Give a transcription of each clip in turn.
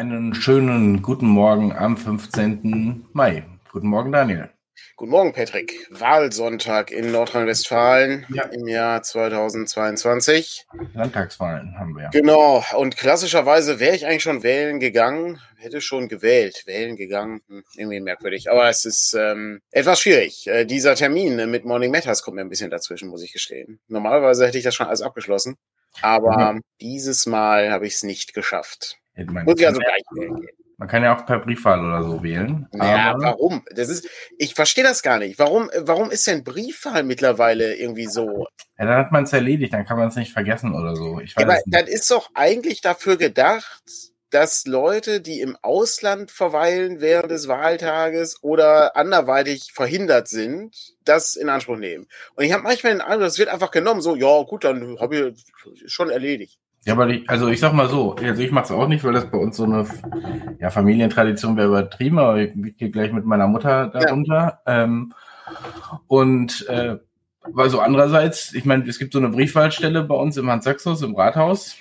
Einen schönen guten Morgen am 15. Mai. Guten Morgen, Daniel. Guten Morgen, Patrick. Wahlsonntag in Nordrhein-Westfalen ja. im Jahr 2022. Landtagswahlen haben wir. Genau. Und klassischerweise wäre ich eigentlich schon wählen gegangen, hätte schon gewählt, wählen gegangen. Hm, irgendwie merkwürdig. Aber es ist ähm, etwas schwierig. Äh, dieser Termin mit Morning Matters kommt mir ein bisschen dazwischen, muss ich gestehen. Normalerweise hätte ich das schon alles abgeschlossen. Aber mhm. dieses Mal habe ich es nicht geschafft. Muss ich also gleich wählen gehen. Man kann ja auch per Briefwahl oder so wählen. Ja, warum? Das ist, ich verstehe das gar nicht. Warum, warum ist denn Briefwahl mittlerweile irgendwie so? Ja, dann hat man es erledigt, dann kann man es nicht vergessen oder so. Ich weiß aber das ist doch eigentlich dafür gedacht, dass Leute, die im Ausland verweilen während des Wahltages oder anderweitig verhindert sind, das in Anspruch nehmen. Und ich habe manchmal den Eindruck, das wird einfach genommen, so, ja gut, dann habe ich schon erledigt. Ja, aber ich, also ich sag mal so, also ich mache es auch nicht, weil das bei uns so eine ja, Familientradition wäre übertrieben, aber ich, gehe gleich mit meiner Mutter darunter. Ja. Ähm, und äh, also andererseits, ich meine, es gibt so eine Briefwahlstelle bei uns im Hans-Sachs-Haus, im Rathaus.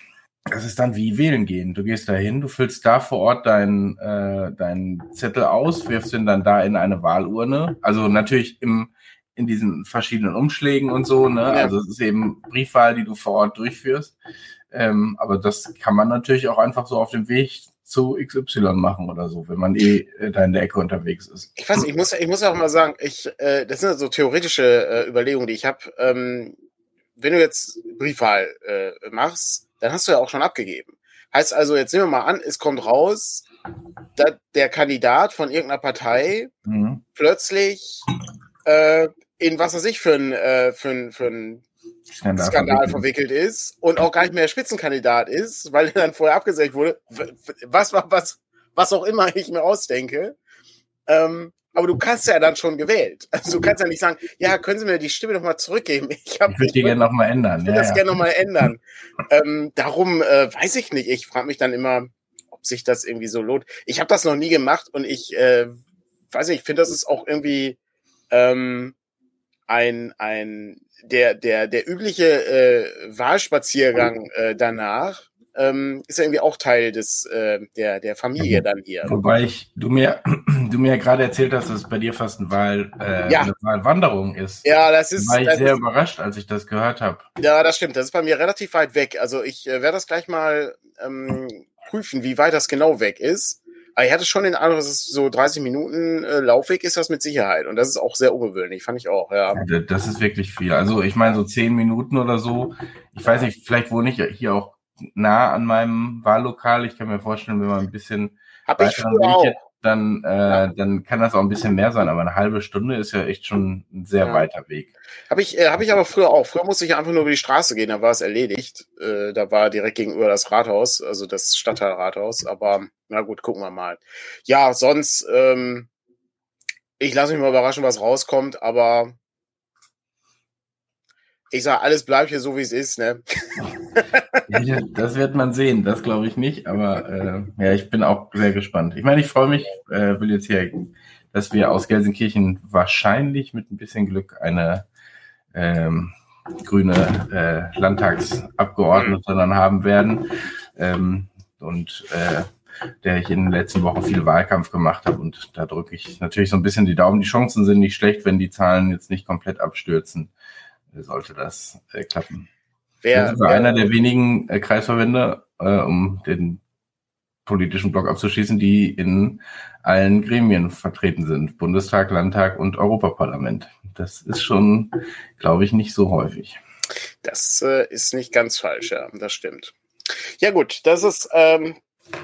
Das ist dann wie wählen gehen. Du gehst da hin, du füllst da vor Ort deinen äh, dein Zettel aus, wirfst ihn dann da in eine Wahlurne. Also natürlich im, in diesen verschiedenen Umschlägen und so. Ne? Also es ist eben Briefwahl, die du vor Ort durchführst. Ähm, aber das kann man natürlich auch einfach so auf dem Weg zu XY machen oder so, wenn man eh äh, da in der Ecke unterwegs ist. Ich weiß, ich muss, ich muss auch mal sagen, ich, äh, das sind so theoretische äh, Überlegungen, die ich habe. Ähm, wenn du jetzt Briefwahl äh, machst, dann hast du ja auch schon abgegeben. Heißt also, jetzt nehmen wir mal an, es kommt raus, dass der Kandidat von irgendeiner Partei mhm. plötzlich äh, in was weiß ich für ein, äh, für ein, für ein Skandal, Skandal verwickelt ist und auch gar nicht mehr Spitzenkandidat ist, weil er dann vorher abgesägt wurde. Was war was, was auch immer ich mir ausdenke. Ähm, aber du kannst ja dann schon gewählt. Also du kannst ja nicht sagen, ja, können Sie mir die Stimme nochmal zurückgeben? Ich, ich würde die gerne nochmal ändern. Ich würde ja, das ja. gerne nochmal ändern. ähm, darum äh, weiß ich nicht. Ich frage mich dann immer, ob sich das irgendwie so lohnt. Ich habe das noch nie gemacht und ich äh, weiß nicht, ich finde, das ist auch irgendwie ähm, ein, ein der, der, der übliche äh, Wahlspaziergang äh, danach ähm, ist ja irgendwie auch Teil des äh, der, der Familie dann hier. Wobei ich, du mir, du mir ja gerade erzählt hast, dass es bei dir fast ein Wahl, äh, ja. eine Wahlwanderung ist. Ja, das ist. Da war ich sehr ist, überrascht, als ich das gehört habe. Ja, das stimmt. Das ist bei mir relativ weit weg. Also ich äh, werde das gleich mal ähm, prüfen, wie weit das genau weg ist. Aber ich hatte schon den Eindruck, dass es so 30 Minuten äh, Laufweg ist das mit Sicherheit. Und das ist auch sehr ungewöhnlich, fand ich auch, ja. ja das ist wirklich viel. Also ich meine, so 10 Minuten oder so. Ich weiß nicht, vielleicht wohne ich hier auch nah an meinem Wahllokal. Ich kann mir vorstellen, wenn man ein bisschen Hab ich früher auch dann, äh, ja. dann kann das auch ein bisschen mehr sein. Aber eine halbe Stunde ist ja echt schon ein sehr ja. weiter Weg. Habe ich, äh, hab ich aber früher auch. Früher musste ich einfach nur über die Straße gehen, da war es erledigt. Äh, da war direkt gegenüber das Rathaus, also das Stadtteilrathaus. Aber na gut, gucken wir mal. Ja, sonst, ähm, ich lasse mich mal überraschen, was rauskommt, aber ich sage, alles bleibt hier so, wie es ist, ne? das wird man sehen, das glaube ich nicht, aber äh, ja, ich bin auch sehr gespannt. Ich meine, ich freue mich, äh, will jetzt hier, dass wir aus Gelsenkirchen wahrscheinlich mit ein bisschen Glück eine ähm, grüne äh, Landtagsabgeordnete dann haben werden. Ähm, und äh, der ich in den letzten Wochen viel Wahlkampf gemacht habe. Und da drücke ich natürlich so ein bisschen die Daumen. Die Chancen sind nicht schlecht, wenn die Zahlen jetzt nicht komplett abstürzen sollte das äh, klappen. Wer, das wer, einer der wenigen äh, Kreisverbände, äh, um den politischen Block abzuschließen, die in allen Gremien vertreten sind. Bundestag, Landtag und Europaparlament. Das ist schon, glaube ich, nicht so häufig. Das äh, ist nicht ganz falsch, ja, das stimmt. Ja gut, das ist ähm,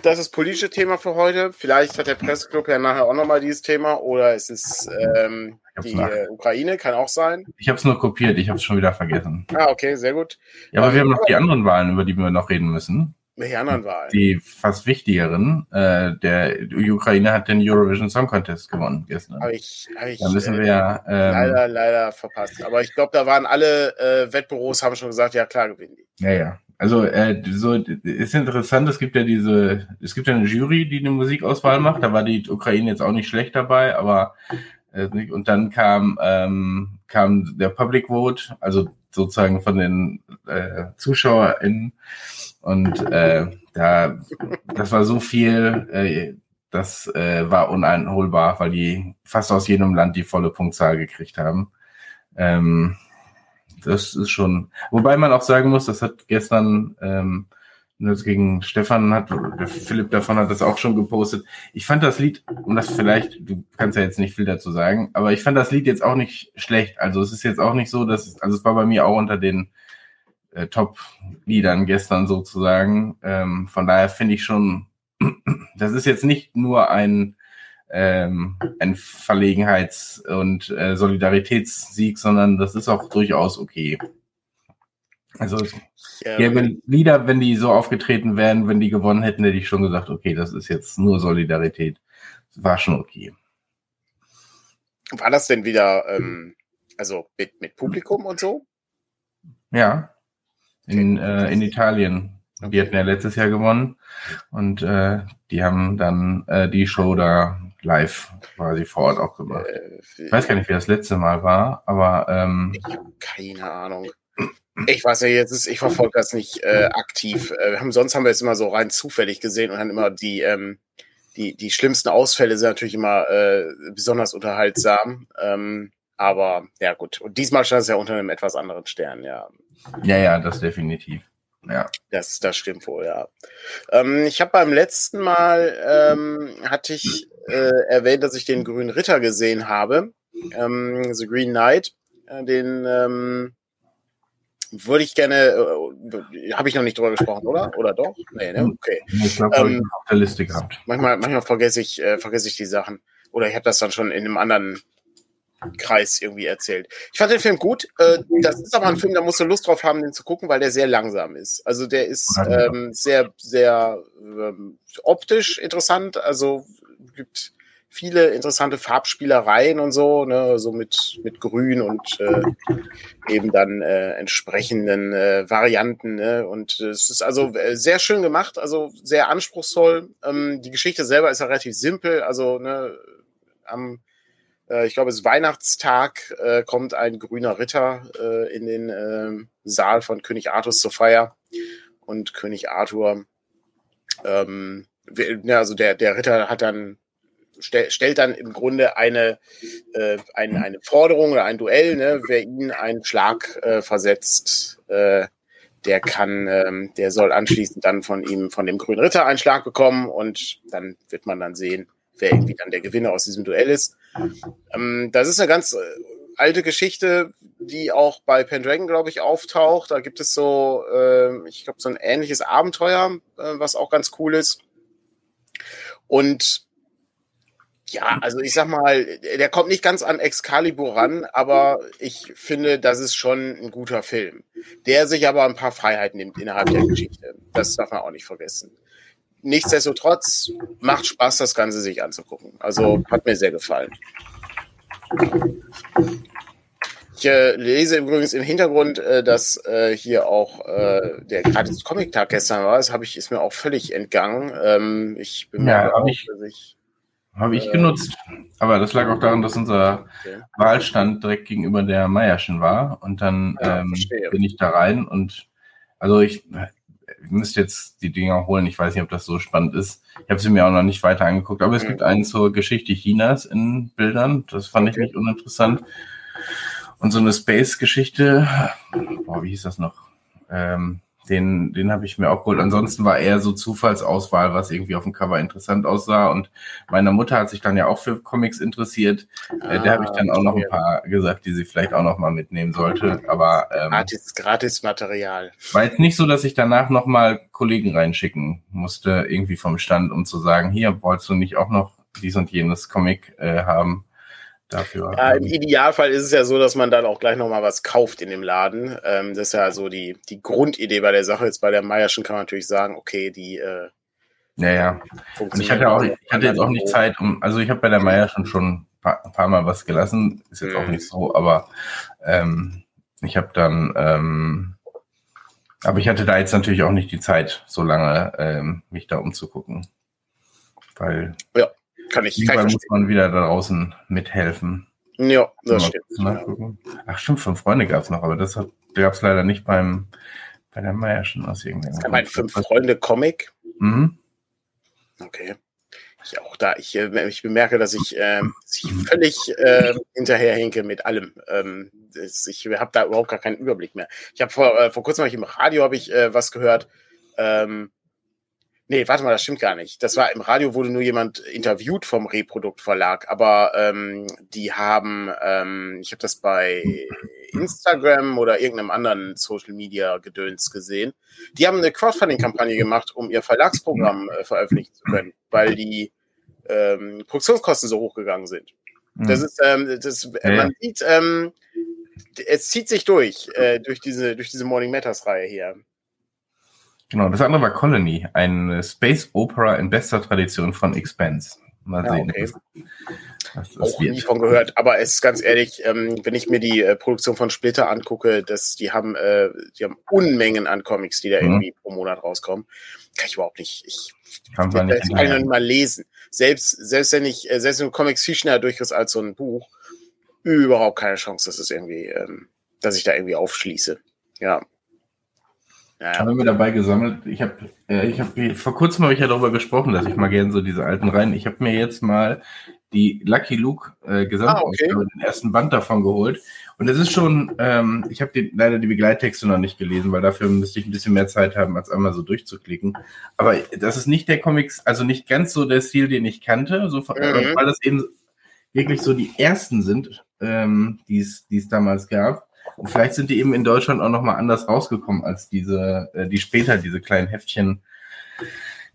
das ist politische Thema für heute. Vielleicht hat der Presseclub ja nachher auch nochmal dieses Thema oder es ist ähm, die äh, Ukraine, kann auch sein. Ich habe es nur kopiert, ich habe es schon wieder vergessen. Ah, okay, sehr gut. Ja, aber ähm, wir haben noch die anderen Wahlen, über die wir noch reden müssen. Welche anderen Wahlen? Die fast wichtigeren. Äh, der die Ukraine hat den Eurovision Song Contest gewonnen gestern. Hab ich, hab ich, da müssen wir ja. Ähm, leider, leider verpasst. Aber ich glaube, da waren alle äh, Wettbüros, haben schon gesagt, ja klar gewinnen die. Ja, ja. Also äh, so ist interessant, es gibt ja diese, es gibt ja eine Jury, die eine Musikauswahl macht. Da war die Ukraine jetzt auch nicht schlecht dabei, aber äh, und dann kam ähm, kam der Public Vote, also sozusagen von den äh, ZuschauerInnen und äh, da, das war so viel, äh, das äh, war uneinholbar, weil die fast aus jedem Land die volle Punktzahl gekriegt haben. Ähm, das ist schon, wobei man auch sagen muss, das hat gestern ähm, gegen Stefan hat, der Philipp davon hat das auch schon gepostet. Ich fand das Lied, und das vielleicht, du kannst ja jetzt nicht viel dazu sagen, aber ich fand das Lied jetzt auch nicht schlecht. Also es ist jetzt auch nicht so, dass, also es war bei mir auch unter den äh, Top-Liedern gestern sozusagen. Ähm, von daher finde ich schon, das ist jetzt nicht nur ein, ähm, ein Verlegenheits- und äh, Solidaritätssieg, sondern das ist auch durchaus okay. Also ja, ja, wenn Lieder, wenn die so aufgetreten wären, wenn die gewonnen hätten, hätte ich schon gesagt, okay, das ist jetzt nur Solidarität. Das war schon okay. War das denn wieder, ähm, also mit, mit Publikum und so? Ja, in, äh, in Italien. Die hatten ja letztes Jahr gewonnen und äh, die haben dann äh, die Show da live quasi vor Ort auch gemacht. Äh, ich weiß gar nicht, wie das letzte Mal war, aber ähm, ich habe keine Ahnung. Ich weiß ja jetzt, ist, ich verfolge das nicht äh, aktiv. Äh, haben, sonst haben wir es immer so rein zufällig gesehen und dann immer die, ähm, die, die schlimmsten Ausfälle sind natürlich immer äh, besonders unterhaltsam. Ähm, aber ja gut. Und diesmal stand es ja unter einem etwas anderen Stern, ja. Ja, ja, das definitiv. Ja. Das, das stimmt wohl, ja. Ähm, ich habe beim letzten Mal ähm, hatte ich äh, erwähnt, dass ich den Grünen Ritter gesehen habe. Ähm, The Green Knight. Äh, den ähm, würde ich gerne, äh, habe ich noch nicht drüber gesprochen, oder? Oder doch? Nee, ne? Okay. Ich glaube, ähm, auf der Liste gehabt. Manchmal, manchmal vergesse ich, äh, vergesse ich die Sachen. Oder ich habe das dann schon in einem anderen Kreis irgendwie erzählt. Ich fand den Film gut. Äh, das ist aber ein Film, da musst du Lust drauf haben, den zu gucken, weil der sehr langsam ist. Also der ist ähm, sehr, sehr ähm, optisch interessant. Also gibt viele interessante Farbspielereien und so, ne, so mit, mit Grün und äh, eben dann äh, entsprechenden äh, Varianten. Ne? Und es ist also äh, sehr schön gemacht, also sehr anspruchsvoll. Ähm, die Geschichte selber ist ja relativ simpel. Also ne, am, äh, ich glaube, es ist Weihnachtstag, äh, kommt ein grüner Ritter in den äh, Saal von König Artus zur Feier. Und König Arthur, ähm, also der, der Ritter hat dann stell, stellt dann im Grunde eine, äh, eine, eine Forderung oder ein Duell, ne? wer ihn einen Schlag äh, versetzt, äh, der kann, ähm, der soll anschließend dann von ihm, von dem grünen Ritter einen Schlag bekommen und dann wird man dann sehen, wer irgendwie dann der Gewinner aus diesem Duell ist. Ähm, das ist eine ganz äh, alte Geschichte, die auch bei Pendragon, glaube ich, auftaucht. Da gibt es so, äh, ich glaube, so ein ähnliches Abenteuer, äh, was auch ganz cool ist. Und ja, also ich sag mal, der kommt nicht ganz an Excalibur ran, aber ich finde, das ist schon ein guter Film, der sich aber ein paar Freiheiten nimmt innerhalb der Geschichte. Das darf man auch nicht vergessen. Nichtsdestotrotz macht Spaß, das Ganze sich anzugucken. Also hat mir sehr gefallen. Ich äh, lese übrigens im Hintergrund, äh, dass äh, hier auch äh, der gratis Comic-Tag gestern war. Das habe ich ist mir auch völlig entgangen. Ähm, ich bin ja, mir auch, ich, dass ich habe ich genutzt. Aber das lag auch daran, dass unser okay. Wahlstand direkt gegenüber der Meierschen war. Und dann ja, ähm, bin ich da rein und also ich, ich müsste jetzt die Dinger holen. Ich weiß nicht, ob das so spannend ist. Ich habe sie mir auch noch nicht weiter angeguckt. Aber es mhm. gibt einen zur Geschichte Chinas in Bildern. Das fand ich nicht uninteressant. Und so eine Space-Geschichte. Boah, wie hieß das noch? Ähm, den, den habe ich mir auch geholt. Ansonsten war eher so Zufallsauswahl, was irgendwie auf dem Cover interessant aussah. Und meine Mutter hat sich dann ja auch für Comics interessiert. Ah, äh, der habe ich dann auch noch ein paar gesagt, die sie vielleicht auch noch mal mitnehmen sollte. Aber ähm, gratis, gratis Material. War jetzt nicht so, dass ich danach noch mal Kollegen reinschicken musste, irgendwie vom Stand, um zu sagen, hier wolltest du nicht auch noch dies und jenes Comic äh, haben dafür. Ja, im Idealfall ist es ja so, dass man dann auch gleich nochmal was kauft in dem Laden. Ähm, das ist ja so die, die Grundidee bei der Sache. Jetzt bei der Meierschen kann man natürlich sagen, okay, die äh, ja, ja. Und ich hatte auch, ich hatte jetzt auch nicht Zeit, um, also ich habe bei der Meier schon schon ein paar, ein paar Mal was gelassen, ist jetzt mhm. auch nicht so, aber ähm, ich habe dann, ähm, aber ich hatte da jetzt natürlich auch nicht die Zeit, so lange ähm, mich da umzugucken, weil ja. Kann ich. Kann ich muss man wieder da draußen mithelfen. Ja, das stimmt. Ach stimmt, fünf Freunde gab es noch, aber das gab es leider nicht beim bei der Meierschen aus irgendeinem Grund. Mein Fünf-Freunde-Comic. Mhm. Okay. Ich auch da, ich, äh, ich bemerke, dass ich, äh, dass ich völlig äh, hinterherhinke mit allem. Ähm, ich habe da überhaupt gar keinen Überblick mehr. Ich habe vor, äh, vor kurzem hab ich im Radio habe ich äh, was gehört. Ähm, nee, warte mal, das stimmt gar nicht. Das war im Radio wurde nur jemand interviewt vom Reproduktverlag, aber ähm, die haben, ähm, ich habe das bei Instagram oder irgendeinem anderen Social Media Gedöns gesehen. Die haben eine Crowdfunding-Kampagne gemacht, um ihr Verlagsprogramm äh, veröffentlichen zu können, weil die ähm, Produktionskosten so hochgegangen sind. Mhm. Das ist, ähm, das, Ja, man sieht, ähm, es zieht sich durch, äh, durch diese, durch diese Morning Matters Reihe hier. Genau, das andere war Colony, eine Space Opera in bester Tradition von Expense. Mal Ja, sehen, okay. was das Auch nie von gehört, aber es ist ganz ehrlich, ähm, wenn ich mir die äh, Produktion von Splitter angucke, dass die haben, äh, die haben Unmengen an Comics, die da Mhm. irgendwie pro Monat rauskommen. Kann ich überhaupt nicht. Ich Kann man das nicht kann nicht mal lesen. Selbst, selbst wenn ich, äh, selbst wenn Comics viel schneller durchriss als so ein Buch, überhaupt keine Chance, dass es irgendwie, ähm, dass ich da irgendwie aufschließe. Ja. Ja, haben wir dabei gesammelt. Ich habe, äh, ich habe vor kurzem habe ich ja darüber gesprochen, dass ich mal gerne so diese alten Reihen. Ich habe mir jetzt mal die Lucky Luke äh, Gesamtausgabe, Ah, okay. den ersten Band davon geholt. Und es ist schon, ähm, ich habe die- leider die Begleittexte noch nicht gelesen, weil dafür müsste ich ein bisschen mehr Zeit haben, als einmal so durchzuklicken. Aber das ist nicht der Comics, also nicht ganz so der Stil, den ich kannte, so, Mhm. weil das eben wirklich so die ersten sind, ähm, die es die es damals gab. Und vielleicht sind die eben in Deutschland auch nochmal anders rausgekommen als diese, äh, die später, diese kleinen Heftchen.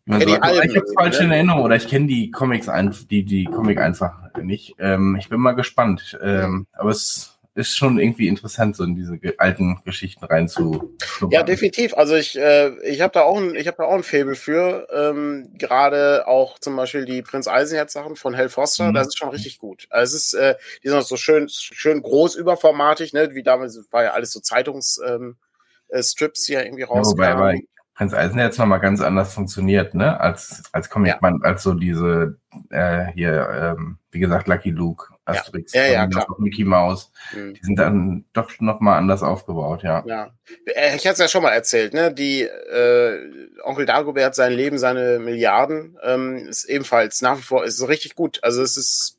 Man Ja, die. Oder Alben, ich habe falsch ne? in Erinnerung oder ich kenne die Comics ein, die, die Comic einfach nicht. Ähm, ich bin mal gespannt. Ähm, aber es ist schon irgendwie interessant, so in diese alten Geschichten rein zu Ja, definitiv. Also ich, äh, ich habe da auch ein, ich habe da auch ein Faible für. Ähm, Gerade auch zum Beispiel die Prinz Eisenherz Sachen von Hal Foster, Mhm. das ist schon richtig gut. Also es ist, äh, die sind auch so schön, schön groß überformatig, ne? Wie damals war ja alles so Zeitungs ähm, äh, Strips, die ja irgendwie Ja, wobei rauskamen. Prinz Eisenherz noch mal ganz anders funktioniert, ne? Als, als Comicband, als so diese, äh, hier, ähm, wie gesagt, Lucky Luke, Asterix, Ja, ja, auch Mickey Mouse. Hm. Die sind dann doch noch mal anders aufgebaut, ja. Ja, Äh, ich hatte es ja schon mal erzählt, ne? Die äh, Onkel Dagobert, sein Leben, seine Milliarden, ähm, ist ebenfalls nach wie vor ist richtig gut. Also es ist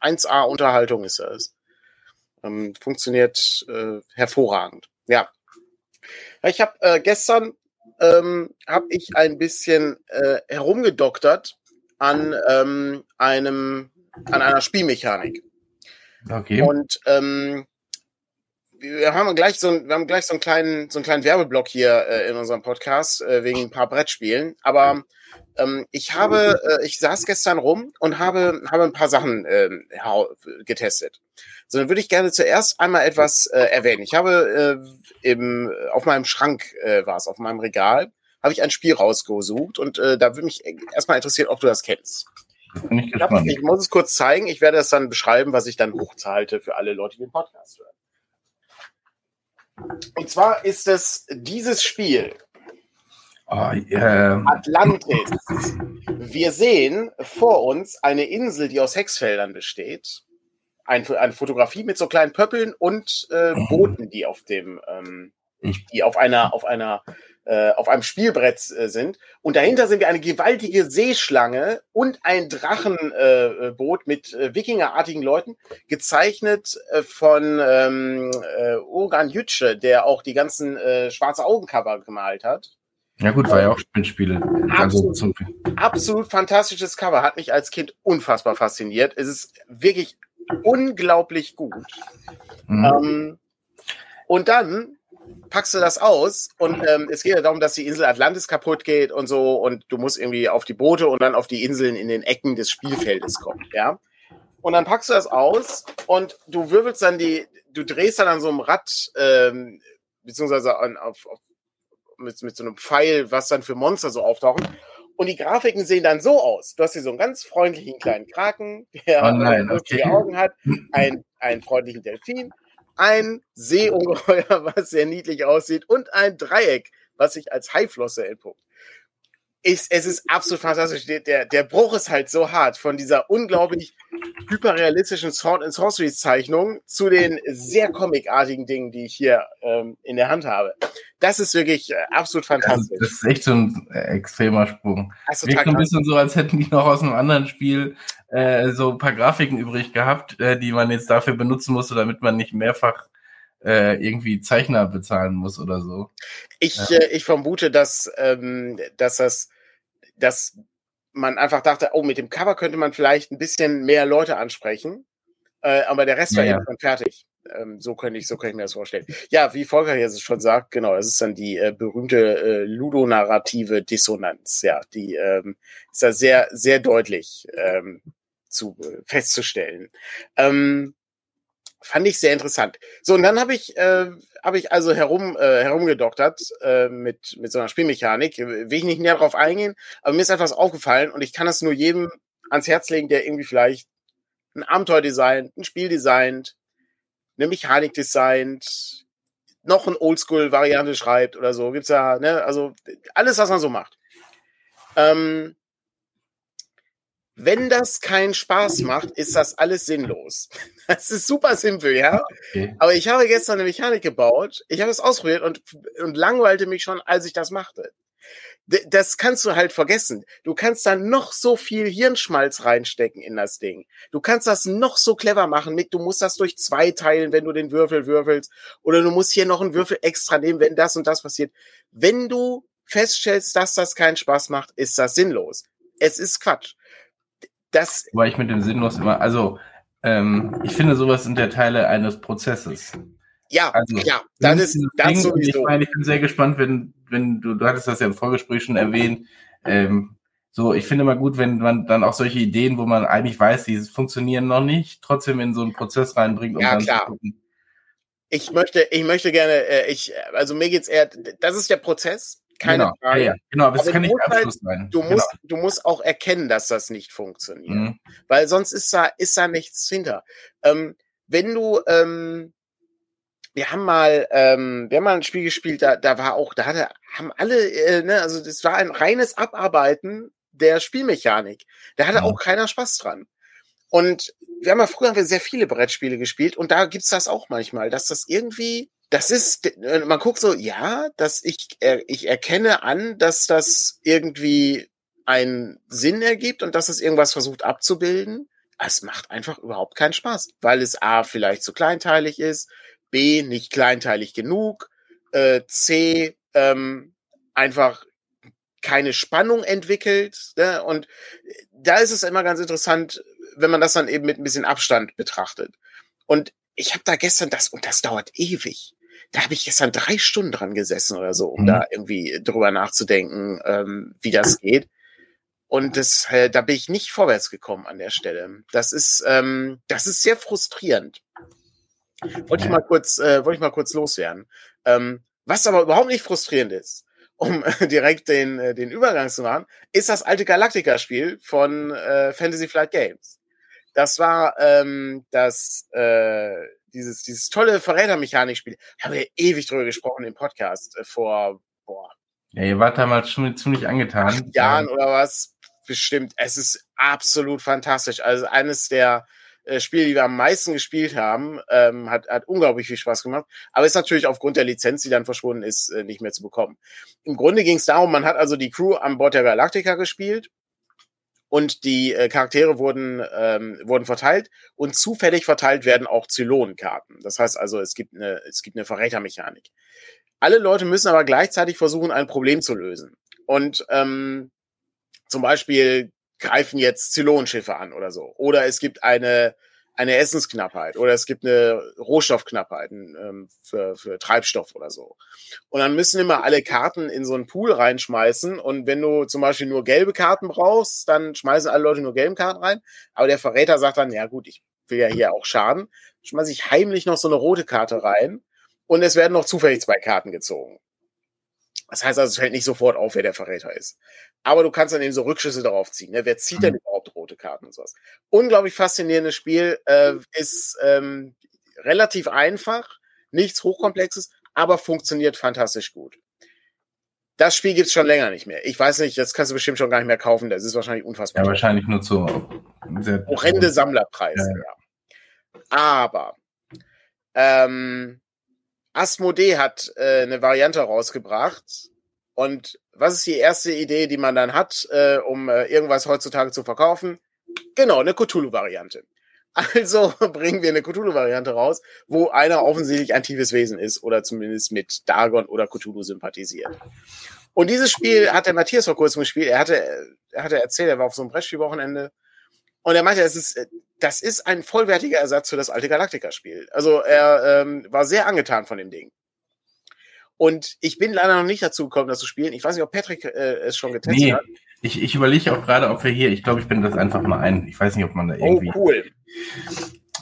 1A Unterhaltung ist das. Ähm, funktioniert äh, hervorragend. Ja. Ich habe äh, gestern ähm, habe ich ein bisschen äh, herumgedoktert an ähm, einem an einer Spielmechanik. Okay. Und ähm, wir haben gleich so, ein- wir haben gleich so einen kleinen, so einen kleinen Werbeblock hier äh, in unserem Podcast äh, wegen ein paar Brettspielen. Aber ähm, ich habe, äh, ich saß gestern rum und habe, habe ein paar Sachen hau- getestet. So, dann würde ich gerne zuerst einmal etwas äh, erwähnen. Ich habe äh, im, auf meinem Schrank äh, war es, auf meinem Regal, habe ich ein Spiel rausgesucht und äh, da würde mich erstmal interessieren, ob du das kennst. Bin ich Ich, hab, ich muss es kurz zeigen. Ich werde es dann beschreiben, was ich dann hochhalte für alle Leute, die den Podcast hören. Und zwar ist es dieses Spiel, Oh, äh, Atlantis. Wir sehen vor uns eine Insel, die aus Hexfeldern besteht. Ein, eine Fotografie mit so kleinen Pöppeln und äh, Booten, die auf dem, ähm, Ich- die auf einer, auf einer, äh, auf einem Spielbrett äh, sind. Und dahinter sehen wir eine gewaltige Seeschlange und ein Drachenboot äh, Boot mit äh, Wikingerartigen Leuten, gezeichnet äh, von ähm, äh, Organ Jütsche, der auch die ganzen äh, schwarze Augencover gemalt hat ja gut, war ja auch Spielspiele. Also Absolut. absolut fantastisches Cover, hat mich als Kind unfassbar fasziniert. Es ist wirklich unglaublich gut. Mhm. Ähm, und dann packst du das aus und ähm, es geht ja darum, dass die Insel Atlantis kaputt geht und so und du musst irgendwie auf die Boote und dann auf die Inseln in den Ecken des Spielfeldes kommen, ja. Und dann packst du das aus und du wirbelst dann die, du drehst dann an so einem Rad, ähm, beziehungsweise an, auf, auf, mit, mit so einem Pfeil, was dann für Monster so auftauchen. Und die Grafiken sehen dann so aus. Du hast hier so einen ganz freundlichen kleinen Kraken, der Oh nein, lustige okay. Augen hat, ein, einen freundlichen Delfin, ein Seeungeheuer, was sehr niedlich aussieht, und ein Dreieck, was sich als Haiflosse entpuppt. Ist, es ist absolut fantastisch. Der, der Bruch ist halt so hart von dieser unglaublich hyperrealistischen Sword and Sorcery Zeichnung zu den sehr comicartigen Dingen, die ich hier ähm, in der Hand habe. Das ist wirklich äh, absolut fantastisch. Das, das, ist echt so ein äh, extremer Sprung. Das Wirkt ein bisschen so, als hätten die noch aus einem anderen Spiel äh, so ein paar Grafiken übrig gehabt, äh, die man jetzt dafür benutzen musste, damit man nicht mehrfach äh, irgendwie Zeichner bezahlen muss oder so. Ich, ja. äh, ich vermute, dass, ähm, dass das, dass man einfach dachte, oh, mit dem Cover könnte man vielleicht ein bisschen mehr Leute ansprechen, äh, aber der Rest ja, war ja. schon fertig. Ähm, so könnte ich, so könnte ich mir das vorstellen. Ja, wie Volker jetzt schon sagt, genau, das ist dann die äh, berühmte äh, ludonarrative Dissonanz. Ja, die ähm, ist da sehr, sehr deutlich ähm, zu äh, festzustellen. Ähm, fand ich sehr interessant. So, und dann habe ich, äh, habe ich also herum, äh, herumgedoktert äh, mit, mit so einer Spielmechanik. Will ich nicht näher drauf eingehen, aber mir ist etwas aufgefallen und ich kann es nur jedem ans Herz legen, der irgendwie vielleicht ein Abenteuer designt, ein Spiel designt, eine Mechanik designt, noch eine Oldschool-Variante schreibt oder so. Gibt's ja, ne, also alles, was man so macht. Ähm, wenn das keinen Spaß macht, ist das alles sinnlos. Das ist super simpel, ja. Okay. Aber ich habe gestern eine Mechanik gebaut, ich habe es ausprobiert und, und langweilte mich schon, als ich das machte. D das kannst du halt vergessen. Du kannst da noch so viel Hirnschmalz reinstecken in das Ding. Du kannst das noch so clever machen mit, du musst das durch zwei teilen, wenn du den Würfel würfelst. Oder du musst hier noch einen Würfel extra nehmen, wenn das und das passiert. Wenn du feststellst, dass das keinen Spaß macht, ist das sinnlos. Es ist Quatsch das. Weil ich mit dem sinnlos immer, also ähm, ich finde, sowas sind der Teile eines Prozesses. Ja, also, ja, das ist das sowieso. Ich meine, ich bin sehr gespannt, wenn, wenn du, du hattest das ja im Vorgespräch schon erwähnt, ähm, so, ich finde immer gut, wenn man dann auch solche Ideen, wo man eigentlich weiß, die funktionieren noch nicht, trotzdem in so einen Prozess reinbringt. Um ja, klar. Ich möchte, ich möchte gerne, äh, ich, also mir geht's eher, das ist der Prozess keine genau. Frage. Ja, ja. Genau, aber es kann nicht Abschluss halt, sein. Du, genau. musst, du musst auch erkennen, dass das nicht funktioniert. Mhm. Weil sonst ist da, ist da nichts hinter. Ähm, wenn du, ähm, wir haben mal, ähm, wir haben mal ein Spiel gespielt, da, da war auch, da hatte, haben alle, äh, ne, also das war ein reines Abarbeiten der Spielmechanik. Da hatte mhm. auch keiner Spaß dran. Und wir haben ja früher haben wir sehr viele Brettspiele gespielt und da gibt's das auch manchmal, dass das irgendwie das ist, äh, man guckt so, ja, dass ich, ich erkenne an, dass das irgendwie einen Sinn ergibt und dass es irgendwas versucht abzubilden. Es macht einfach überhaupt keinen Spaß, weil es A vielleicht zu kleinteilig ist, B nicht kleinteilig genug, äh, C ähm, einfach keine Spannung entwickelt. Ne? Und da ist es immer ganz interessant, wenn man das dann eben mit ein bisschen Abstand betrachtet. Und ich habe da gestern das, und das dauert ewig da habe ich gestern drei Stunden dran gesessen oder so, um mhm. da irgendwie drüber nachzudenken, ähm, wie das geht. Und das, äh, da bin ich nicht vorwärts gekommen an der Stelle. Das ist, ähm, das ist sehr frustrierend. Wollte ich mal kurz, äh, wollte ich mal kurz loswerden. Ähm, was aber überhaupt nicht frustrierend ist, um direkt den, äh, den Übergang zu machen, ist das alte Galactica-Spiel von äh, Fantasy Flight Games. Das war ähm, das äh, dieses, dieses tolle Verrätermechanikspiel, haben wir ewig drüber gesprochen im Podcast äh, vor, boah. Ja, ihr wart damals schon ziemlich angetan. Jahren ja. oder was? Bestimmt. Es ist absolut fantastisch. Also eines der äh, Spiele, die wir am meisten gespielt haben, ähm, hat, hat unglaublich viel Spaß gemacht. Aber ist natürlich aufgrund der Lizenz, die dann verschwunden ist, äh, nicht mehr zu bekommen. Im Grunde ging es darum, man hat also die Crew an Bord der Galactica gespielt und die äh, Charaktere wurden, ähm, wurden verteilt und zufällig verteilt werden auch Zylonenkarten. Das heißt also, es gibt eine, es gibt eine Verrätermechanik. Alle Leute müssen aber gleichzeitig versuchen, ein Problem zu lösen. Und ähm, zum Beispiel greifen jetzt Zylonenschiffe an oder so. Oder es gibt eine eine Essensknappheit oder es gibt eine Rohstoffknappheit ähm, für, für Treibstoff oder so. Und dann müssen immer alle Karten in so einen Pool reinschmeißen. Und wenn du zum Beispiel nur gelbe Karten brauchst, dann schmeißen alle Leute nur gelbe Karten rein. Aber der Verräter sagt dann, ja gut, ich will ja hier auch schaden. Schmeiße ich heimlich noch so eine rote Karte rein. Und es werden noch zufällig zwei Karten gezogen. Das heißt also, es fällt nicht sofort auf, wer der Verräter ist. Aber du kannst dann eben so Rückschlüsse darauf ziehen. Ne? Wer zieht denn mhm. überhaupt rote Karten und sowas? Unglaublich faszinierendes Spiel. Äh, ist ähm, relativ einfach, nichts Hochkomplexes, aber funktioniert fantastisch gut. Das Spiel gibt's schon länger nicht mehr. Ich weiß nicht, das kannst du bestimmt schon gar nicht mehr kaufen. Das ist wahrscheinlich unfassbar. Ja, wahrscheinlich nur zu horrende Sammlerpreise. Ja, ja. Aber ähm, Asmodee hat äh, eine Variante rausgebracht. Und was ist die erste Idee, die man dann hat, äh, um äh, irgendwas heutzutage zu verkaufen? Genau, eine Cthulhu-Variante. Also bringen wir eine Cthulhu-Variante raus, wo einer offensichtlich ein tiefes Wesen ist oder zumindest mit Dagon oder Cthulhu sympathisiert. Und dieses Spiel hat der Matthias vor kurzem gespielt. Er hatte, er hatte erzählt, er war auf so einem Brettspielwochenende. Und er meinte, es ist, das ist ein vollwertiger Ersatz für das alte Galactica-Spiel. Also er ähm, war sehr angetan von dem Ding. Und ich bin leider noch nicht dazu gekommen, das zu spielen. Ich weiß nicht, ob Patrick äh, es schon getestet nee, hat. Ich, ich überlege auch gerade, ob wir hier, ich glaube, ich bin das einfach mal ein. Ich weiß nicht, ob man da oh, irgendwie. Oh, cool.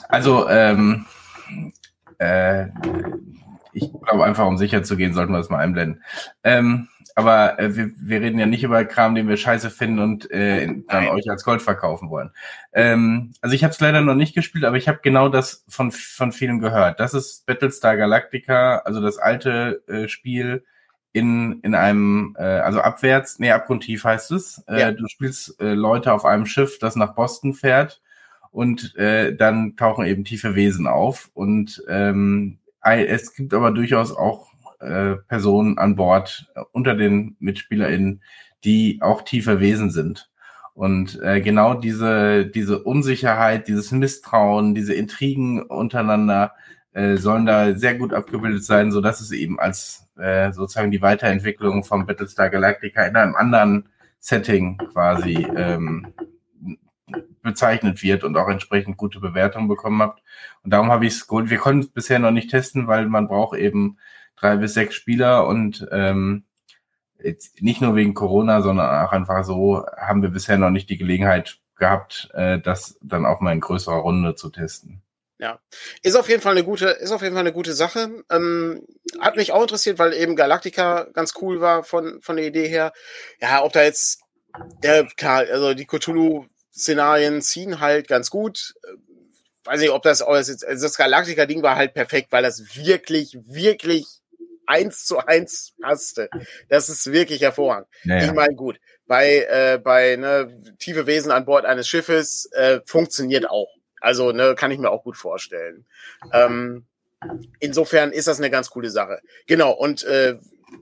Also, ähm, äh, ich glaube einfach, um sicher zu gehen, sollten wir das mal einblenden. Ähm, aber äh, wir, wir reden ja nicht über Kram, den wir scheiße finden und äh, dann Nein. euch als Gold verkaufen wollen. Ähm, also ich habe es leider noch nicht gespielt, aber ich habe genau das von, von vielen gehört. Das ist Battlestar Galactica, also das alte äh, Spiel in, in einem, äh, also abwärts, nee, abgrundtief heißt es. Äh, ja. Du spielst äh, Leute auf einem Schiff, das nach Boston fährt und äh, dann tauchen eben tiefe Wesen auf. Und ähm, es gibt aber durchaus auch äh, Personen an Bord äh, unter den MitspielerInnen, die auch tiefer Wesen sind. Und äh, genau diese, diese Unsicherheit, dieses Misstrauen, diese Intrigen untereinander äh, sollen da sehr gut abgebildet sein, so dass es eben als äh, sozusagen die Weiterentwicklung vom Battlestar Galactica in einem anderen Setting quasi ähm, bezeichnet wird und auch entsprechend gute Bewertungen bekommen habt. Und darum habe ich es geholt. Wir konnten es bisher noch nicht testen, weil man braucht eben drei bis sechs Spieler und ähm, jetzt nicht nur wegen Corona, sondern auch einfach so haben wir bisher noch nicht die Gelegenheit gehabt, äh, das dann auch mal in größerer Runde zu testen. Ja, ist auf jeden Fall eine gute, ist auf jeden Fall eine gute Sache. Ähm, hat mich auch interessiert, weil eben Galactica ganz cool war von von der Idee her. Ja, ob da jetzt der klar, also die Cthulhu-Szenarien ziehen halt ganz gut. Weiß nicht, ob das, also das Galactica-Ding war halt perfekt, weil das wirklich, wirklich eins zu eins passte. Das ist wirklich hervorragend. Naja. Ich meine, gut, bei, äh, bei ne, tiefe Wesen an Bord eines Schiffes äh, funktioniert auch. Also, ne, kann ich mir auch gut vorstellen. Ähm, insofern ist das eine ganz coole Sache. Genau, und äh,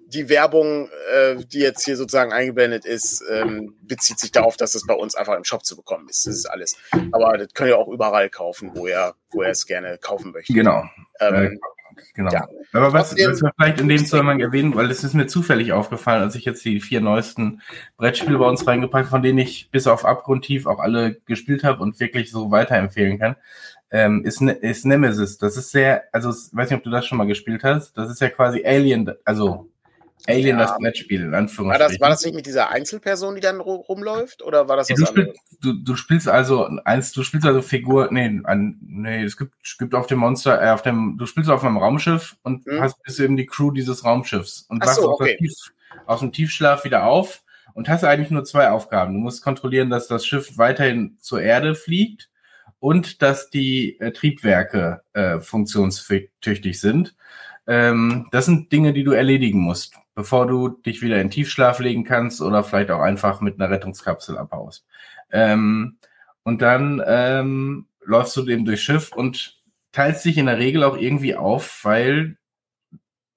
die Werbung, äh, die jetzt hier sozusagen eingeblendet ist, ähm, bezieht sich darauf, dass es bei uns einfach im Shop zu bekommen ist. Das ist alles. Aber das könnt ihr auch überall kaufen, wo ihr, wo ihr es gerne kaufen möchtet. Genau. Ähm, äh, Genau. Ja. Aber was, was wir vielleicht in dem Zusammenhang erwähnen, weil es ist mir zufällig aufgefallen, als ich jetzt die vier neuesten Brettspiele bei uns reingepackt, von denen ich bis auf Abgrundtief auch alle gespielt habe und wirklich so weiterempfehlen kann, ähm, ist, ne-, ist Nemesis. Das ist sehr, also ich weiß nicht, ob du das schon mal gespielt hast. Das ist ja quasi Alien, also Alien ja. das Brettspiel, in Anführungszeichen. War das, war das nicht mit dieser Einzelperson, die dann rumläuft? Oder war das was ja, du, spielst, du, du, spielst also eins, du spielst also Figur, nee, ein, nee, es gibt, gibt auf dem Monster, äh, auf dem, du spielst auf einem Raumschiff und hm. hast bist eben die Crew dieses Raumschiffs und wachst so, okay. Tief, aus dem Tiefschlaf wieder auf und hast eigentlich nur zwei Aufgaben. Du musst kontrollieren, dass das Schiff weiterhin zur Erde fliegt und dass die äh, Triebwerke äh, funktionstüchtig sind. Ähm, das sind Dinge, die du erledigen musst bevor du dich wieder in Tiefschlaf legen kannst oder vielleicht auch einfach mit einer Rettungskapsel abhaust. Ähm, und dann ähm, läufst du dem durchs Schiff und teilst dich in der Regel auch irgendwie auf, weil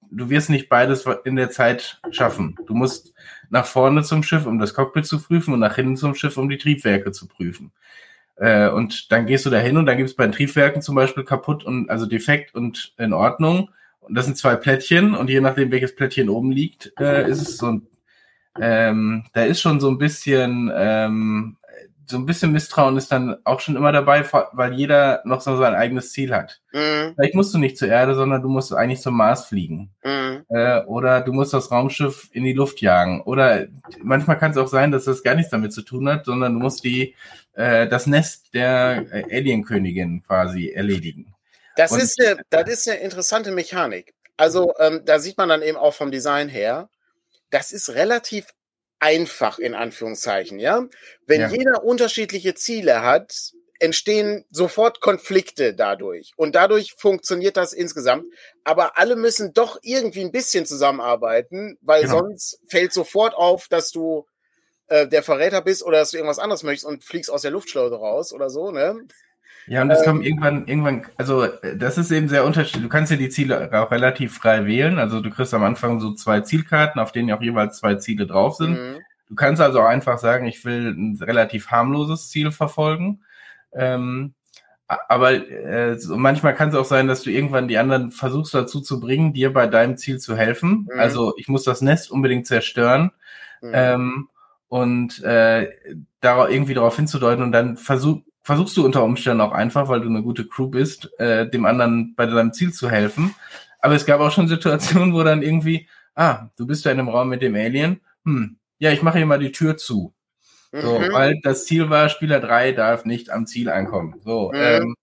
du wirst nicht beides in der Zeit schaffen. Du musst nach vorne zum Schiff, um das Cockpit zu prüfen und nach hinten zum Schiff, um die Triebwerke zu prüfen. Äh, und dann gehst du da hin und dann gibt es bei den Triebwerken zum Beispiel kaputt und also defekt und in Ordnung. Und das sind zwei Plättchen und je nachdem, welches Plättchen oben liegt, äh, ist es so ein, ähm, da ist schon so ein bisschen, ähm, so ein bisschen Misstrauen ist dann auch schon immer dabei, weil jeder noch so sein eigenes Ziel hat. Mhm. Vielleicht musst du nicht zur Erde, sondern du musst eigentlich zum Mars fliegen. Mhm. Äh, oder du musst das Raumschiff in die Luft jagen. Oder manchmal kann es auch sein, dass das gar nichts damit zu tun hat, sondern du musst die, äh, das Nest der äh, Alienkönigin quasi erledigen. Das ist, eine, das ist eine interessante Mechanik. Also ähm, da sieht man dann eben auch vom Design her, das ist relativ einfach in Anführungszeichen, ja. Wenn ja. jeder unterschiedliche Ziele hat, entstehen sofort Konflikte dadurch. Und dadurch funktioniert das insgesamt. Aber alle müssen doch irgendwie ein bisschen zusammenarbeiten, weil genau. sonst fällt sofort auf, dass du äh, der Verräter bist oder dass du irgendwas anderes möchtest und fliegst aus der Luftschleuse raus oder so, ne? Ja, und das ähm, kommt irgendwann, irgendwann, also das ist eben sehr unterschiedlich. Du kannst ja die Ziele auch relativ frei wählen. Also du kriegst am Anfang so zwei Zielkarten, auf denen auch jeweils zwei Ziele drauf sind. Mhm. Du kannst also auch einfach sagen, ich will ein relativ harmloses Ziel verfolgen. Ähm, aber äh, manchmal kann es auch sein, dass du irgendwann die anderen versuchst dazu zu bringen, dir bei deinem Ziel zu helfen. Mhm. Also ich muss das Nest unbedingt zerstören. Mhm. Ähm, und äh, darauf irgendwie darauf hinzudeuten und dann versuch, versuchst du unter Umständen auch einfach, weil du eine gute Crew bist, äh, dem anderen bei deinem Ziel zu helfen. Aber es gab auch schon Situationen, wo dann irgendwie, ah, du bist da in einem Raum mit dem Alien, hm, ja, ich mache hier mal die Tür zu. So, mhm. weil das Ziel war, Spieler drei darf nicht am Ziel ankommen. So, mhm. ähm,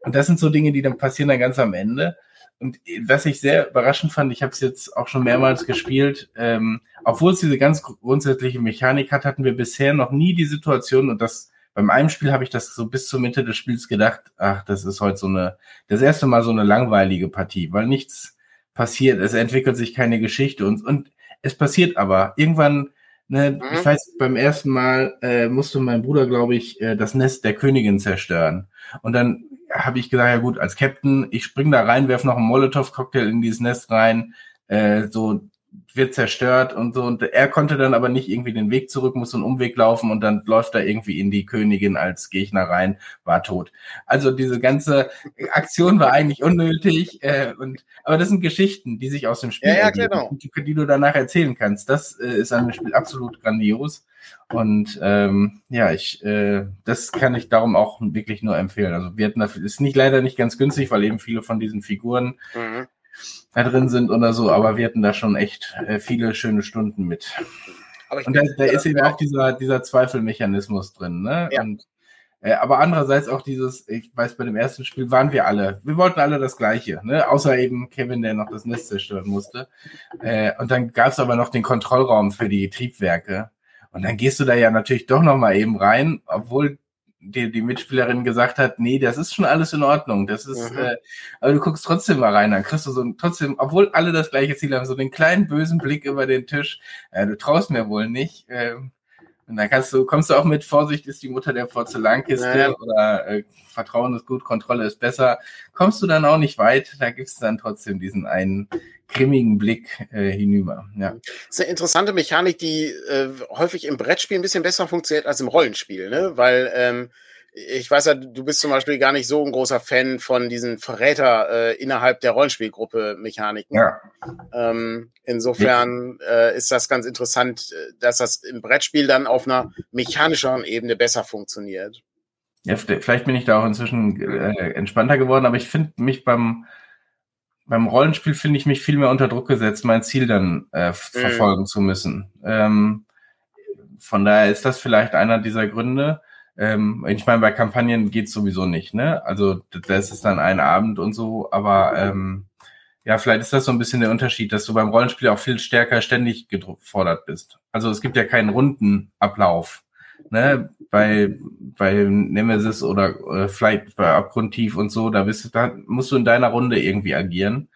und das sind so Dinge, die dann passieren dann ganz am Ende. Und was ich sehr überraschend fand, ich habe es jetzt auch schon mehrmals gespielt, ähm, obwohl es diese ganz grundsätzliche Mechanik hat, hatten wir bisher noch nie die Situation, und das beim einem Spiel habe ich das so bis zur Mitte des Spiels gedacht, ach, das ist heute so eine, das erste Mal so eine langweilige Partie, weil nichts passiert, es entwickelt sich keine Geschichte und, und es passiert aber. Irgendwann, ne, mhm. ich weiß, beim ersten Mal äh, musste mein Bruder, glaube ich, äh, das Nest der Königin zerstören. Und dann habe ich gesagt, ja gut, als Captain, ich spring da rein, werf noch einen Molotow-Cocktail in dieses Nest rein, äh, so wird zerstört und so. Und er konnte dann aber nicht irgendwie den Weg zurück, muss einen Umweg laufen und dann läuft er irgendwie in die Königin als Gegner rein, war tot. Also diese ganze Aktion war eigentlich unnötig. Äh, und, aber das sind Geschichten, die sich aus dem Spiel ja, ja, ergeben, genau. die, die, du danach erzählen kannst. Das äh, ist an dem Spiel absolut grandios. Und ähm, ja, ich, äh, das kann ich darum auch wirklich nur empfehlen. Also wir hatten dafür, ist nicht leider nicht ganz günstig, weil eben viele von diesen Figuren mhm da drin sind oder so, aber wir hatten da schon echt äh, viele schöne Stunden mit. und da, da ist eben auch dieser, dieser Zweifelmechanismus drin, ne? Ja. Und, äh, aber andererseits auch dieses, ich weiß, bei dem ersten Spiel waren wir alle, wir wollten alle das Gleiche, ne? Außer eben Kevin, der noch das Nest zerstören musste. Äh, und dann gab es aber noch den Kontrollraum für die Triebwerke. Und dann gehst du da ja natürlich doch noch mal eben rein, obwohl die, die Mitspielerin gesagt hat, nee, das ist schon alles in Ordnung. Das ist, mhm. äh, aber du guckst trotzdem mal rein, dann kriegst du so ein, trotzdem, obwohl alle das gleiche Ziel haben, so den kleinen bösen Blick über den Tisch. Äh, du traust mir wohl nicht. Äh, und dann kannst du, kommst du auch mit Vorsicht ist die Mutter der Porzellankiste ja. oder äh, Vertrauen ist gut, Kontrolle ist besser. Kommst du dann auch nicht weit, da gibt's dann trotzdem diesen einen grimmigen Blick äh, hinüber. Ja. Das ist eine interessante Mechanik, die äh, häufig im Brettspiel ein bisschen besser funktioniert als im Rollenspiel, ne? Weil ähm, ich weiß ja, du bist zum Beispiel gar nicht so ein großer Fan von diesen Verräter äh, innerhalb der Rollenspielgruppe Mechaniken. Ja. Ähm, insofern äh, ist das ganz interessant, dass das im Brettspiel dann auf einer mechanischeren Ebene besser funktioniert. Ja, vielleicht bin ich da auch inzwischen äh, entspannter geworden, aber ich finde mich beim beim Rollenspiel finde ich mich viel mehr unter Druck gesetzt, mein Ziel dann äh, mhm. verfolgen zu müssen. Ähm, von daher ist das vielleicht einer dieser Gründe. Ähm, ich meine, bei Kampagnen geht's sowieso nicht, ne? Also da ist es dann ein Abend und so, aber ähm, ja, vielleicht ist das so ein bisschen der Unterschied, dass du beim Rollenspiel auch viel stärker ständig gefordert bist. Also es gibt ja keinen runden Ablauf. Ne? Bei, bei Nemesis oder äh, vielleicht bei Abgrundtief und so, da bist du, da musst du in deiner Runde irgendwie agieren.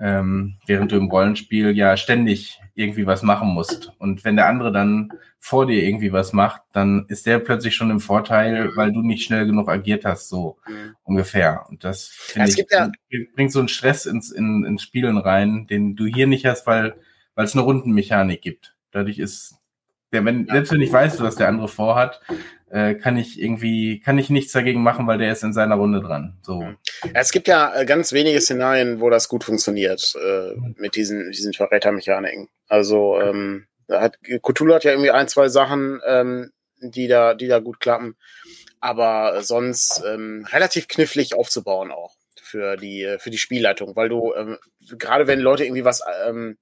Ähm, während du im Rollenspiel ja ständig irgendwie was machen musst. Und wenn der andere dann vor dir irgendwie was macht, dann ist der plötzlich schon im Vorteil, weil du nicht schnell genug agiert hast, so mhm. ungefähr. Und das finde ich, ja bringt so einen Stress ins, in, ins Spielen rein, den du hier nicht hast, weil weil es eine Rundenmechanik gibt. Dadurch ist der, wenn, selbst wenn ich weiß, was der andere vorhat, äh, kann ich irgendwie, kann ich nichts dagegen machen, weil der ist in seiner Runde dran. So. Ja, es gibt ja äh, ganz wenige Szenarien, wo das gut funktioniert, äh, mit diesen, diesen Verrätermechaniken. Also, ähm, hat, Cthulhu hat ja irgendwie ein, zwei Sachen, ähm, die da, die da gut klappen. Aber sonst ähm, relativ knifflig aufzubauen auch für die, äh, für die Spielleitung, weil du, ähm, gerade wenn Leute irgendwie was ähm,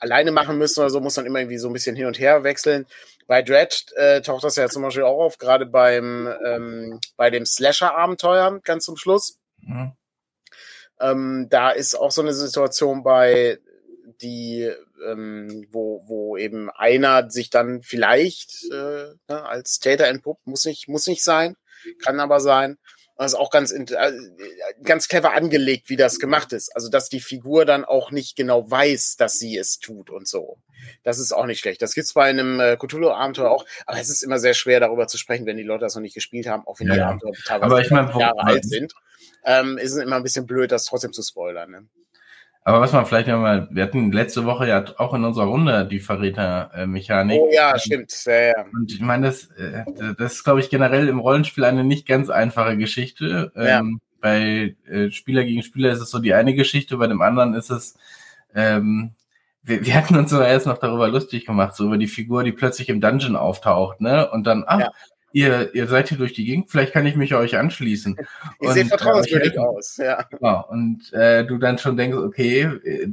alleine machen müssen oder so, muss man immer irgendwie so ein bisschen hin und her wechseln. Bei Dread äh, taucht das ja zum Beispiel auch auf, gerade beim ähm, bei dem Slasher-Abenteuer ganz zum Schluss. Mhm. Ähm, da ist auch so eine Situation bei, die, ähm, wo, wo eben einer sich dann vielleicht äh, ne, als Täter entpuppt, muss nicht, muss nicht sein. kann aber sein. Das ist auch ganz, äh, ganz clever angelegt, wie das gemacht ist. Also, dass die Figur dann auch nicht genau weiß, dass sie es tut und so. Das ist auch nicht schlecht. Das gibt's bei einem äh, Cthulhu-Abenteuer auch. Aber es ist immer sehr schwer, darüber zu sprechen, wenn die Leute das noch nicht gespielt haben, auch wenn Ja, die. Abenteuer teilweise Aber ich meine, Jahre alt sind. Ähm, ist es immer ein bisschen blöd, das trotzdem zu spoilern. Ne? Aber was man vielleicht noch mal, wir hatten letzte Woche ja auch in unserer Runde die Verräter-Mechanik. Oh ja, stimmt. Ja, ja. Und ich meine, das, äh, das ist, glaube ich, generell im Rollenspiel eine nicht ganz einfache Geschichte. Ja. Ähm, bei äh, Spieler gegen Spieler ist es so die eine Geschichte, bei dem anderen ist es, ähm, wir, wir hatten uns sogar erst noch darüber lustig gemacht, so über die Figur, die plötzlich im Dungeon auftaucht, ne? Und dann, ah, Ja. Ihr, ihr seid hier durch die Gegend, vielleicht kann ich mich euch anschließen. Ich Und, sehe äh, vertrauenswürdig aus. Ja. Genau. Und äh, du dann schon denkst, okay, äh,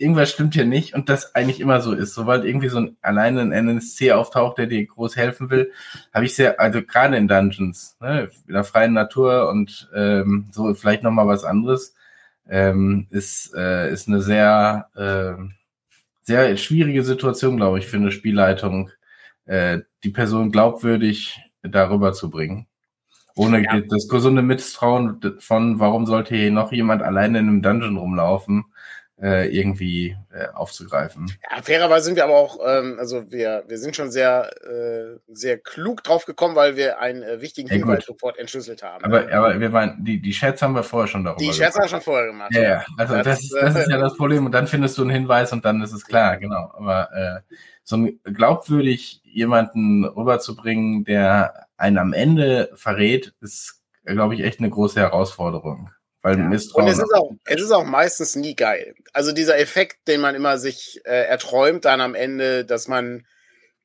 irgendwas stimmt hier nicht und das eigentlich immer so ist. Sobald irgendwie so ein alleine ein NSC auftaucht, der dir groß helfen will, habe ich sehr, also gerade in Dungeons, ne, in der freien Natur und ähm, so vielleicht nochmal was anderes, ähm, ist, äh, ist eine sehr, äh, sehr schwierige Situation, glaube ich, für eine Spielleitung, äh, die Person glaubwürdig darüber zu bringen. Ohne Ja. das gesunde Misstrauen von, warum sollte hier noch jemand alleine in einem Dungeon rumlaufen, äh, irgendwie äh, aufzugreifen. Ja, fairerweise sind wir aber auch, ähm, also wir, wir sind schon sehr, äh, sehr klug drauf gekommen, weil wir einen äh, wichtigen Ja, Hinweis sofort entschlüsselt haben. Aber, aber wir waren, die, die Chats haben wir vorher schon darüber die Scherze haben wir schon vorher gemacht. Ja, ja, also das, Das, ist, das ist ja äh, das Problem. Und dann findest du einen Hinweis und dann ist es klar, genau. Aber äh, so ein glaubwürdig jemanden rüberzubringen, der einen am Ende verrät, ist, glaube ich, echt eine große Herausforderung. Weil Ja. Misstrauen. Und es ist, auch, es ist auch meistens nie geil. Also dieser Effekt, den man immer sich äh, erträumt, dann am Ende, dass man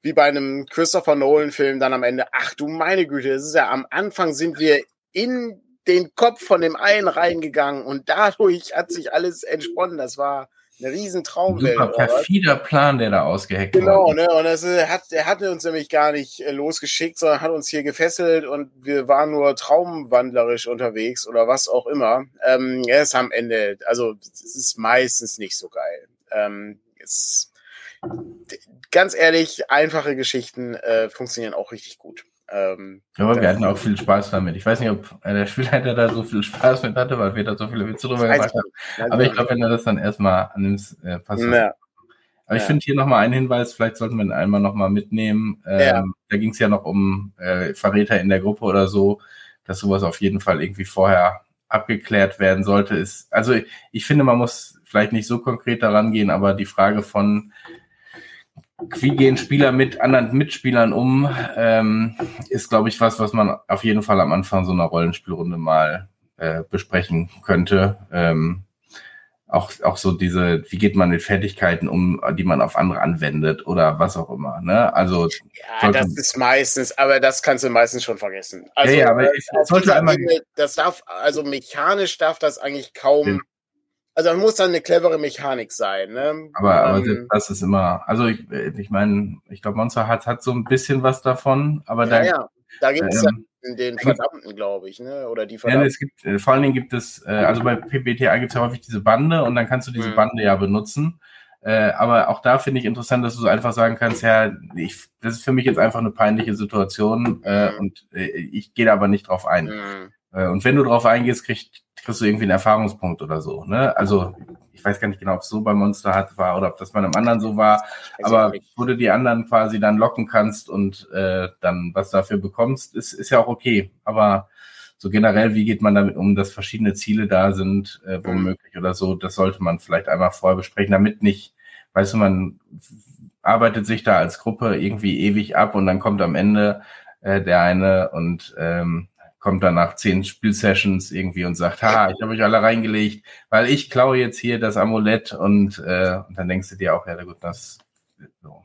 wie bei einem Christopher Nolan-Film dann am Ende, ach du meine Güte, es ist ja am Anfang sind wir in den Kopf von dem einen reingegangen und dadurch hat sich alles entsponnen. Das war eine riesen Traumwelt. super perfider Plan, der da ausgeheckt Genau, wurde. ne? Und das äh, hat, er hatte uns nämlich gar nicht äh, losgeschickt, sondern hat uns hier gefesselt und wir waren nur traumwandlerisch unterwegs oder was auch immer. Ähm, er ist am Ende, also es ist meistens nicht so geil. Ähm, es, ganz ehrlich, einfache Geschichten äh, funktionieren auch richtig gut. Ähm, Aber wir hatten auch viel Spaß damit. Ich weiß nicht, ob der Spielleiter da so viel Spaß mit hatte, weil wir da so viele Witze drüber gemacht haben. Aber ich glaube, wenn du das dann erstmal annimmst, äh, passt das. Ja. Aber ich Ja. finde hier nochmal einen Hinweis, vielleicht sollten wir ihn einmal nochmal mitnehmen. Ähm, Ja. Da ging es ja noch um äh, Verräter in der Gruppe oder so, dass sowas auf jeden Fall irgendwie vorher abgeklärt werden sollte. Ist, also ich, ich finde, man muss vielleicht nicht so konkret daran gehen, aber die Frage von wie gehen Spieler mit anderen Mitspielern um, ähm, ist, glaube ich, was, was man auf jeden Fall am Anfang so einer Rollenspielrunde mal äh, besprechen könnte. Ähm, auch, auch so diese, wie geht man mit Fertigkeiten um, die man auf andere anwendet oder was auch immer. Ne? Also, Ja, das ist meistens, aber das kannst du meistens schon vergessen. Also, Ja, ja, aber äh, auf sollte einmal- Ebene, das darf, also mechanisch darf das eigentlich kaum, Ja. Also man muss dann eine clevere Mechanik sein, ne? aber, aber Ähm, selbst das ist immer, also ich, ich meine, ich glaube, Monster hat, hat so ein bisschen was davon, aber da, ja, ja, da gibt es ähm, dann den Verdammten, glaube ich, ne? Oder die Ja, Verdammten. es gibt, äh, vor allen Dingen gibt es, äh, also bei PBTA gibt es ja häufig diese Bande und dann kannst du diese Mhm. Bande ja benutzen. Äh, aber auch da finde ich interessant, dass du so einfach sagen kannst, ja, ich, das ist für mich jetzt einfach eine peinliche Situation äh, Mhm. und äh, ich gehe da aber nicht drauf ein. Mhm. Äh, und wenn du drauf eingehst, kriegst, kriegst du irgendwie einen Erfahrungspunkt oder so. Ne? Also ich weiß gar nicht genau, ob es so bei Monster hat war oder ob das bei einem anderen so war, aber wo du die anderen quasi dann locken kannst und äh, dann was dafür bekommst, ist, ist ja auch okay. Aber so generell, wie geht man damit um, dass verschiedene Ziele da sind, äh, womöglich oder so, das sollte man vielleicht einmal vorher besprechen, damit nicht, weißt du, man arbeitet sich da als Gruppe irgendwie ewig ab und dann kommt am Ende äh, der eine und ähm, kommt dann nach zehn Spielsessions irgendwie und sagt, ha, ich habe euch alle reingelegt, weil ich klaue jetzt hier das Amulett und, äh, und dann denkst du dir auch, ja gut, das so,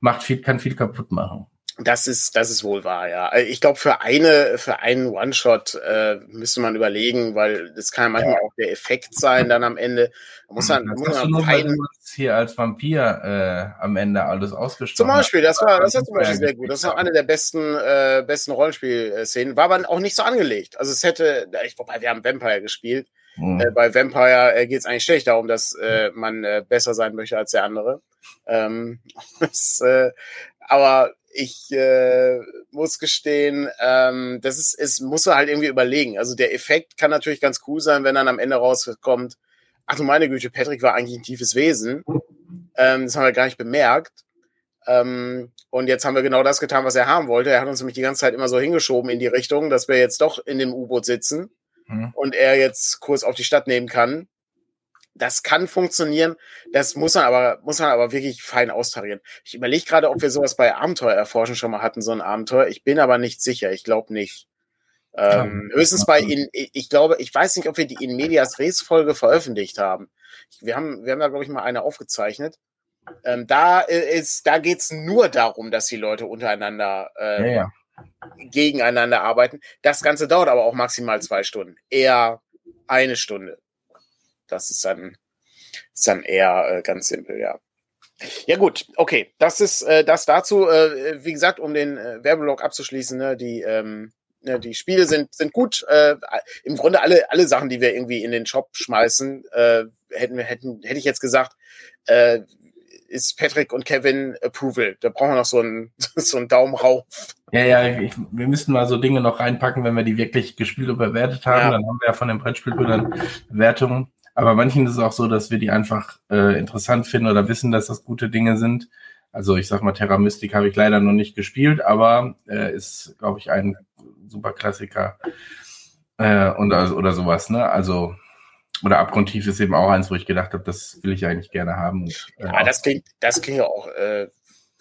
macht viel, kann viel kaputt machen. Das ist, das ist wohl wahr, ja. Ich glaube, für eine, für einen One-Shot äh, müsste man überlegen, weil das kann ja manchmal auch der Effekt sein dann am Ende. Da muss man, das muss man nur, weil du hier als Vampir äh, am Ende alles ausgestochen Zum Beispiel, das war, das war zum Beispiel sehr gut. Das war eine der besten, äh, besten Rollenspielszenen. War aber auch nicht so angelegt. Also es hätte, wobei wir haben Vampire gespielt. Mhm. Äh, bei Vampire äh, geht es eigentlich schlecht darum, dass äh, man äh, besser sein möchte als der andere. Ähm, das, äh, aber ich äh, muss gestehen, ähm, das ist, es muss man halt irgendwie überlegen. Also der Effekt kann natürlich ganz cool sein, wenn dann am Ende rauskommt, ach du meine Güte, Patrick war eigentlich ein tiefes Wesen. Ähm, das haben wir gar nicht bemerkt. Ähm, und jetzt haben wir genau das getan, was er haben wollte. Er hat uns nämlich die ganze Zeit immer so hingeschoben in die Richtung, dass wir jetzt doch in dem U-Boot sitzen mhm. und er jetzt Kurs auf die Stadt nehmen kann. Das kann funktionieren. Das muss man aber, muss man aber wirklich fein austarieren. Ich überlege gerade, ob wir sowas bei Abenteuer erforschen schon mal hatten, so ein Abenteuer. Ich bin aber nicht sicher. Ich glaube nicht. Ähm, höchstens bei in, ich glaube, ich weiß nicht, ob wir die in Medias Res Folge veröffentlicht haben. Wir haben, wir haben da glaube ich mal eine aufgezeichnet. Ähm, da ist, da geht's nur darum, dass die Leute untereinander äh, ja, ja. gegeneinander arbeiten. Das Ganze dauert aber auch maximal zwei Stunden, eher eine Stunde. Das ist dann, ist dann eher äh, ganz simpel, ja. Ja gut, okay, das ist äh, das dazu. Äh, wie gesagt, um den äh, Werbeblock abzuschließen, ne, die ähm, ne, die Spiele sind sind gut. Äh, Im Grunde alle alle Sachen, die wir irgendwie in den Shop schmeißen, äh, hätten wir hätten hätte ich jetzt gesagt, äh, ist Patrick und Kevin Approval. Da brauchen wir noch so einen, so einen Daumen rauf. Ja, ja, ich, wir müssten mal so Dinge noch reinpacken, wenn wir die wirklich gespielt und bewertet haben. Ja. Dann haben wir ja von den Brettspielbrüdern Bewertungen. Aber manchen ist es auch so, dass wir die einfach äh, interessant finden oder wissen, dass das gute Dinge sind. Also ich sag mal, Terra Mystic habe ich leider noch nicht gespielt, aber äh, ist, glaube ich, ein super Klassiker äh, und also, oder sowas, ne? Also oder Abgrundtief ist eben auch eins, wo ich gedacht habe, das will ich eigentlich gerne haben. Und, äh, ja, das klingt, das klingt auch, äh,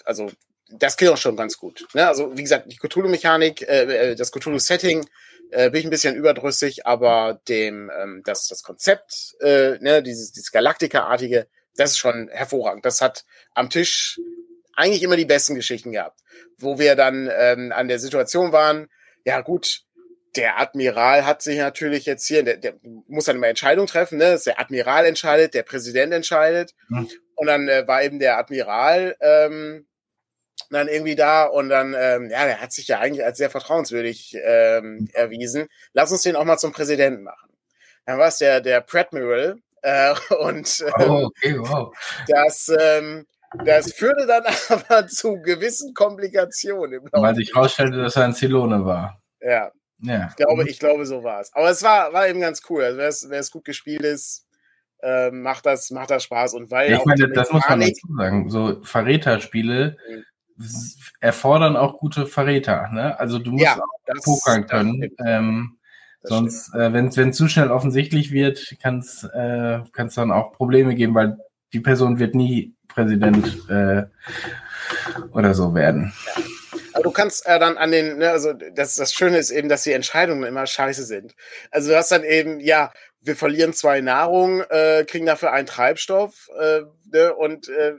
also das klingt auch schon ganz gut. Ne? Also wie gesagt, die Cthulhu-Mechanik, äh, äh, das Cthulhu-Setting äh, bin ich ein bisschen überdrüssig, aber dem ähm, das das Konzept, äh, ne, dieses dieses Galaktika-artige, das ist schon hervorragend. Das hat am Tisch eigentlich immer die besten Geschichten gehabt, wo wir dann ähm, an der Situation waren. Ja gut, der Admiral hat sich natürlich jetzt hier, der, der muss dann immer Entscheidungen treffen, ne? Der Admiral entscheidet, der Präsident entscheidet. Mhm. Und dann äh, war eben der Admiral ähm, dann irgendwie da und dann, ähm, ja, der hat sich ja eigentlich als sehr vertrauenswürdig ähm, erwiesen. Lass uns den auch mal zum Präsidenten machen. Dann war es der, der Pradmiral äh, und äh, oh, okay, wow. das, ähm, das führte dann aber zu gewissen Komplikationen. Weil sich herausstellte, dass er ein Zylone war. Ja, ja. Ich glaube, ich glaube, so war es. Aber es war, war eben ganz cool. Also, wer es gut gespielt ist, äh, macht, das, macht das Spaß. Und weil ich meine, das muss man dazu sagen. So Verräterspiele mhm. Erfordern auch gute Verräter. Ne? Also du musst ja, auch pokern können. Ähm, sonst, äh, wenn es zu schnell offensichtlich wird, kann es äh, dann auch Probleme geben, weil die Person wird nie Präsident äh, oder so werden. Ja. Aber du kannst äh, dann an den, ne, also das, das Schöne ist eben, dass die Entscheidungen immer scheiße sind. Also du hast dann eben, ja, wir verlieren zwei Nahrung, äh, kriegen dafür einen Treibstoff äh, ne, und äh,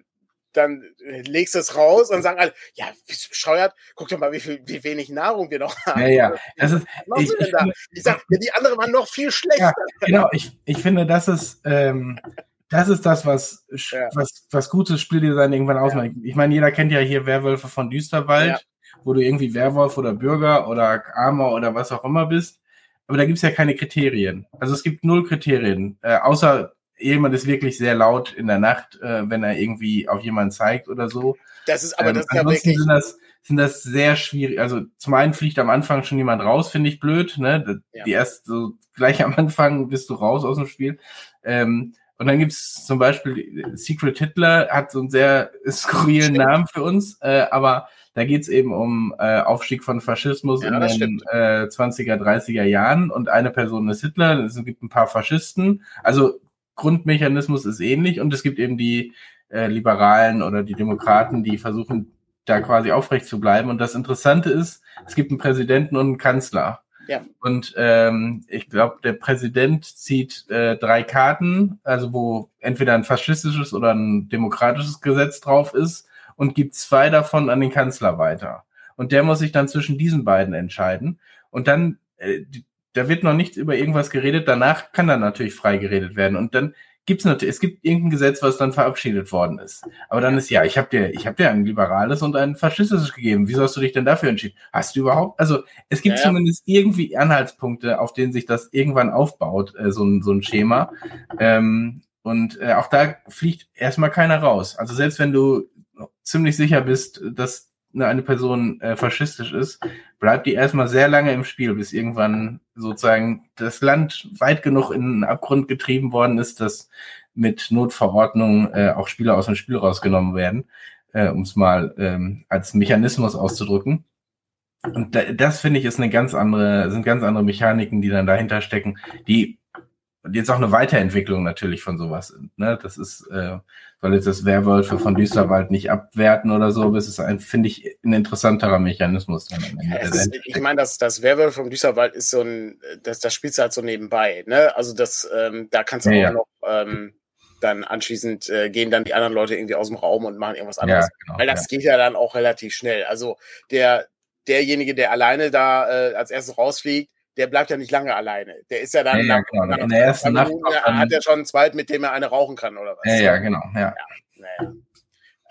dann legst du es raus und sagen alle, ja, bist du bescheuert? Guck doch mal, wie, viel, wie wenig Nahrung wir noch haben. Ja, ja. Das ist, Was ich, ich, ich sag, ja, die anderen waren noch viel schlechter. Ja, genau, ich, ich finde, das ist, ähm, das ist das, was, ja. was, was gutes Spieldesign irgendwann ausmacht. Ich meine, jeder kennt ja hier Werwölfe von Düsterwald. Wo du irgendwie Werwolf oder Bürger oder Armer oder was auch immer bist. Aber da gibt's ja keine Kriterien. Also es gibt null Kriterien, äh, außer jemand ist wirklich sehr laut in der Nacht, äh, wenn er irgendwie auf jemanden zeigt oder so. Das ist aber ähm, das ist ja wirklich. Sind das, sind das sehr schwierig. Also zum einen fliegt am Anfang schon jemand raus, finde ich blöd. Ne? Ja. Die erst so gleich am Anfang bist du raus aus dem Spiel. Ähm, und dann gibt's zum Beispiel Secret Hitler, hat so einen sehr skurrilen Stimmt. Namen für uns, äh, aber da geht's eben um äh, Aufstieg von Faschismus ja, in den äh, 20er, 30er Jahren und eine Person ist Hitler, es gibt ein paar Faschisten. Also Grundmechanismus ist ähnlich und es gibt eben die äh, Liberalen oder die Demokraten, die versuchen, da quasi aufrecht zu bleiben. Und das Interessante ist, es gibt einen Präsidenten und einen Kanzler. Ja. Und ähm, ich glaube, der Präsident zieht äh, drei Karten, also wo entweder ein faschistisches oder ein demokratisches Gesetz drauf ist und gibt zwei davon an den Kanzler weiter. Und der muss sich dann zwischen diesen beiden entscheiden. Und dann, äh, da wird noch nicht über irgendwas geredet, danach kann dann natürlich frei geredet werden. Und dann gibt's natürlich, es gibt irgendein Gesetz, was dann verabschiedet worden ist. Aber dann ist ja, ich habe dir, ich habe dir ein liberales und ein faschistisches gegeben. Wieso hast du dich denn dafür entschieden? Hast du überhaupt? Also es gibt ja, ja. zumindest irgendwie Anhaltspunkte, auf denen sich das irgendwann aufbaut, äh, so, ein so ein Schema. Ähm, und äh, auch da fliegt erstmal keiner raus. Also selbst wenn du ziemlich sicher bist, dass eine Person äh, faschistisch ist, bleibt die erstmal sehr lange im Spiel, bis irgendwann sozusagen das Land weit genug in den Abgrund getrieben worden ist, dass mit Notverordnung äh, auch Spieler aus dem Spiel rausgenommen werden, äh, um es mal ähm, als Mechanismus auszudrücken. Und da, das finde ich ist eine ganz andere, sind ganz andere Mechaniken, die dann dahinter stecken, die jetzt auch eine Weiterentwicklung natürlich von sowas. Ne? Das ist, äh, soll jetzt das Werwölfe von Düsterwald nicht abwerten oder so, aber es ist ein, finde ich, ein interessanterer Mechanismus. Dann ja, ist, ich meine, das, das Werwölfe vom Düsterwald ist so ein, das, das spielst du halt so nebenbei. Ne? Also das, ähm, da kannst du ja, auch ja. noch ähm, dann anschließend äh, gehen dann die anderen Leute irgendwie aus dem Raum und machen irgendwas anderes. Ja, genau, Weil das geht ja dann auch relativ schnell. Also der, derjenige, der alleine da äh, als erstes rausfliegt, der bleibt ja nicht lange alleine. Der ist ja dann ja, genau. nach, in der ersten Nacht hat er schon einen Zweit, mit dem er eine rauchen kann oder was. Ja, ja, genau. Ja. ja,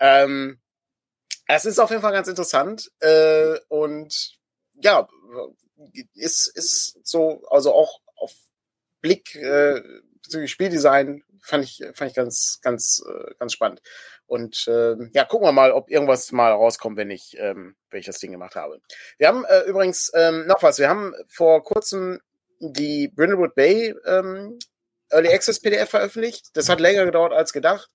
ähm, es ist auf jeden Fall ganz interessant äh, und ja, ist, ist so, also auch auf Blick äh, bezüglich Spieldesign fand ich, fand ich ganz, ganz, äh, ganz spannend. Und äh, ja, gucken wir mal, ob irgendwas mal rauskommt, wenn ich, ähm, wenn ich das Ding gemacht habe. Wir haben äh, übrigens ähm, noch was. Wir haben vor kurzem die Brindlewood Bay ähm, Early Access PDF veröffentlicht. Das hat länger gedauert als gedacht.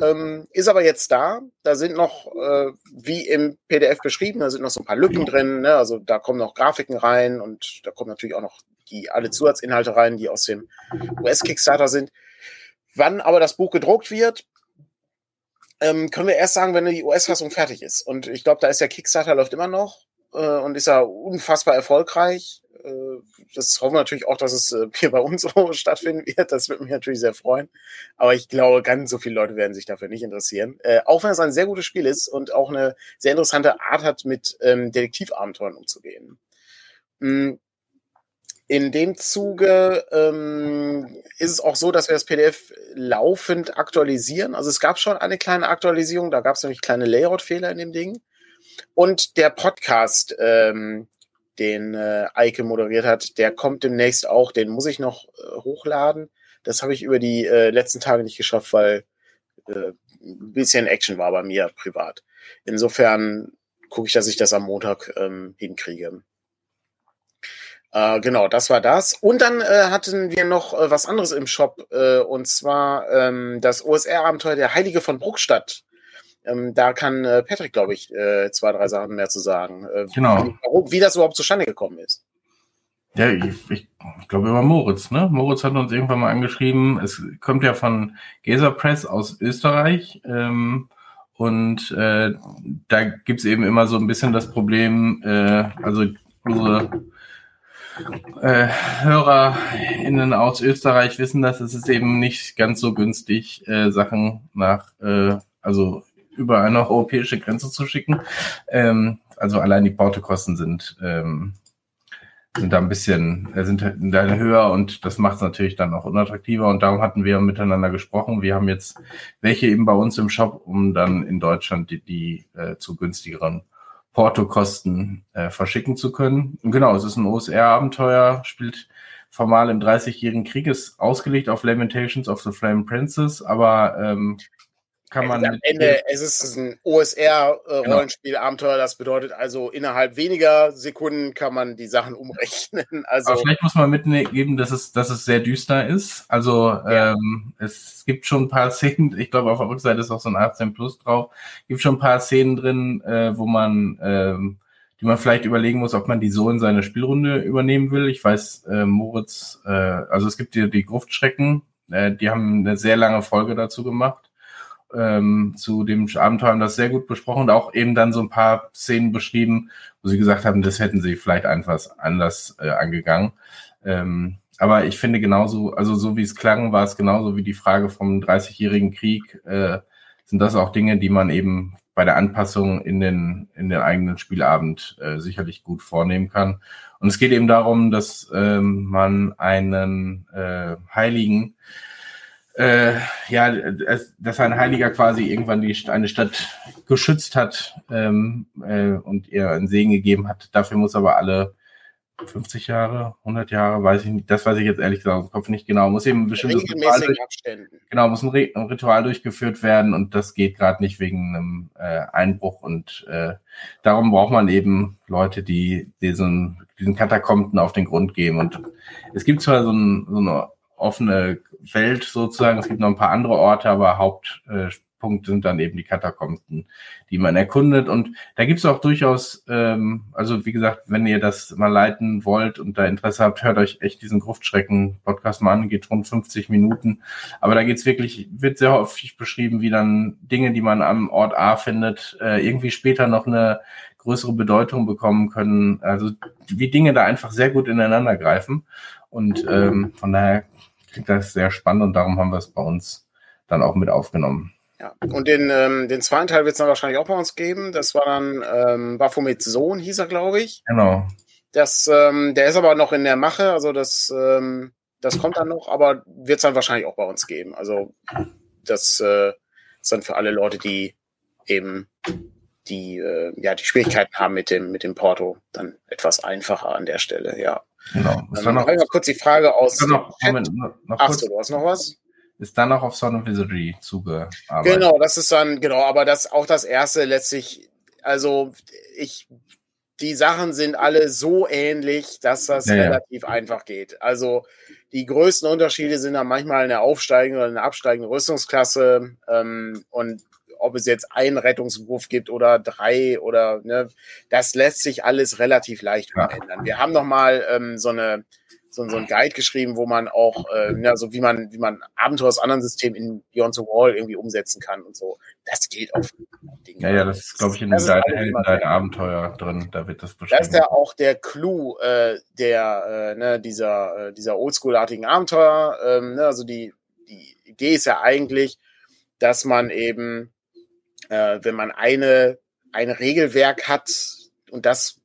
Ähm, ist aber jetzt da. Da sind noch, äh, wie im PDF beschrieben, da sind noch so ein paar Lücken drin. Ne? Also da kommen noch Grafiken rein und da kommen natürlich auch noch die alle Zusatzinhalte rein, die aus dem US-Kickstarter sind. Wann aber das Buch gedruckt wird, ähm, können wir erst sagen, wenn die US-Fassung fertig ist. Und ich glaube, da ist der Kickstarter läuft immer noch äh, und ist ja unfassbar erfolgreich. Äh, das hoffen wir natürlich auch, dass es äh, hier bei uns so stattfinden wird. Das würde mich natürlich sehr freuen. Aber ich glaube, ganz so viele Leute werden sich dafür nicht interessieren. Äh, auch wenn es ein sehr gutes Spiel ist und auch eine sehr interessante Art hat, mit ähm, Detektivabenteuern umzugehen. Mhm in dem Zuge ähm, ist es auch so, dass wir das PDF laufend aktualisieren. Also es gab schon eine kleine Aktualisierung, da gab es nämlich kleine Layout-Fehler in dem Ding. Und der Podcast, ähm, den äh, Eike moderiert hat, der kommt demnächst auch, den muss ich noch äh, hochladen. Das habe ich über die äh, letzten Tage nicht geschafft, weil äh, ein bisschen Action war bei mir privat. Insofern gucke ich, dass ich das am Montag ähm, hinkriege. Äh, genau, das war das. Und dann äh, hatten wir noch äh, was anderes im Shop, äh, und zwar ähm, das OSR-Abenteuer Der Heilige von Bruckstadt. Ähm, da kann äh, Patrick, glaube ich, zwei, drei Sachen mehr zu sagen. Genau. Wie, wie das überhaupt zustande gekommen ist. Ja, ich, ich, glaube über Moritz, ne? Moritz hat uns irgendwann mal angeschrieben, es kommt ja von Gesa Press aus Österreich. Ähm, und da gibt's eben immer so ein bisschen das Problem, also unsere äh, HörerInnen aus Österreich wissen das, es ist eben nicht ganz so günstig, äh, Sachen nach, äh, also über eine europäische Grenze zu schicken. Ähm, also allein die Portokosten sind, ähm, sind da ein bisschen, äh, sind da höher und das macht es natürlich dann auch unattraktiver und darum hatten wir miteinander gesprochen. Wir haben jetzt welche eben bei uns im Shop, um dann in Deutschland die, die äh, zu günstigeren Portokosten äh, verschicken zu können. Und genau, es ist ein OSR-Abenteuer, spielt formal im 30-jährigen Krieg, ist ausgelegt auf Lamentations of the Flame Princess, aber ähm, kann man. am Ende, es ist ein OSR-Rollenspiel-Abenteuer, das bedeutet also innerhalb weniger Sekunden kann man die Sachen umrechnen. Also Aber vielleicht muss man mitgeben, dass es, dass es sehr düster ist. Also ja. ähm, es gibt schon ein paar Szenen, ich glaube auf der Rückseite ist auch so ein 18 Plus drauf, gibt schon ein paar Szenen drin, äh, wo man ähm, die man vielleicht überlegen muss, ob man die so in seine Spielrunde übernehmen will. Ich weiß, äh, Moritz, äh, also es gibt hier die Gruftschrecken, äh, die haben eine sehr lange Folge dazu gemacht ähm, zu dem Abenteuer haben das sehr gut besprochen und auch eben dann so ein paar Szenen beschrieben, wo sie gesagt haben, das hätten sie vielleicht einfach anders äh, angegangen. Ähm, aber ich finde genauso, also so wie es klang, war es genauso wie die Frage vom 30-jährigen Krieg, äh, sind das auch Dinge, die man eben bei der Anpassung in den, in den eigenen Spielabend äh, sicherlich gut vornehmen kann. Und es geht eben darum, dass ähm, man einen äh, Heiligen äh, ja, dass ein Heiliger quasi irgendwann die, eine Stadt geschützt hat ähm, äh, und ihr einen Segen gegeben hat. Dafür muss aber alle 50 Jahre, 100 Jahre, weiß ich nicht. Das weiß ich jetzt ehrlich gesagt aus dem Kopf nicht genau. Muss eben ein bestimmtes Ritual, durch, genau, muss ein, ein, Ritual durchgeführt werden und das geht gerade nicht wegen einem äh, Einbruch und äh, darum braucht man eben Leute, die diesen, diesen Katakomben auf den Grund gehen und es gibt zwar so, ein, so eine offene Welt sozusagen, es gibt noch ein paar andere Orte, aber Haupt äh, Punkt sind dann eben die Katakomben, die man erkundet. Und da gibt es auch durchaus, ähm, also wie gesagt, wenn ihr das mal leiten wollt und da Interesse habt, hört euch echt diesen Gruftschrecken-Podcast mal an, geht rund 50 Minuten. Aber da geht's wirklich, wird sehr häufig beschrieben, wie dann Dinge, die man am Ort A findet, äh, irgendwie später noch eine größere Bedeutung bekommen können. Also wie Dinge da einfach sehr gut ineinander greifen. Und ähm, von daher klingt das sehr spannend und darum haben wir es bei uns dann auch mit aufgenommen. Ja, und den, ähm, den zweiten Teil wird es dann wahrscheinlich auch bei uns geben. Das war dann ähm, Baphomets Sohn, hieß er, glaube ich. Genau. Das, ähm, der ist aber noch in der Mache, also das, ähm, das kommt dann noch, aber wird es dann wahrscheinlich auch bei uns geben. Also das äh, ist dann für alle Leute, die eben die, äh, ja, die Schwierigkeiten haben mit dem, mit dem Porto, dann etwas einfacher an der Stelle, ja. Genau. Dann noch, mal kurz die Frage aus. Noch, Moment, noch Ach so, du hast noch was? ist dann noch auf Son of Wizardry zugearbeitet. Genau, das ist dann, genau, aber das auch das erste letztlich, also ich, die Sachen sind alle so ähnlich, dass das ja, relativ ja. einfach geht. Also die größten Unterschiede sind dann manchmal eine aufsteigende oder eine absteigende Rüstungsklasse ähm, und ob es jetzt einen Rettungswurf gibt oder drei oder ne, das lässt sich alles relativ leicht ja. ändern. Wir haben noch mal ähm, so eine so, so ein Guide geschrieben, wo man auch, äh, ja, so wie man, wie man Abenteuer aus anderen Systemen in Beyond the Wall irgendwie umsetzen kann und so. Das geht auf Dinge. Ja, ja, das ist, glaube ich, in deinem deine Abenteuer drin, da wird das beschrieben. Das ist ja auch der Clou äh, der, äh, ne, dieser, äh, dieser Oldschool-artigen Abenteuer. Ähm, ne, also die, die Idee ist ja eigentlich, dass man eben, äh, wenn man eine, ein Regelwerk hat und das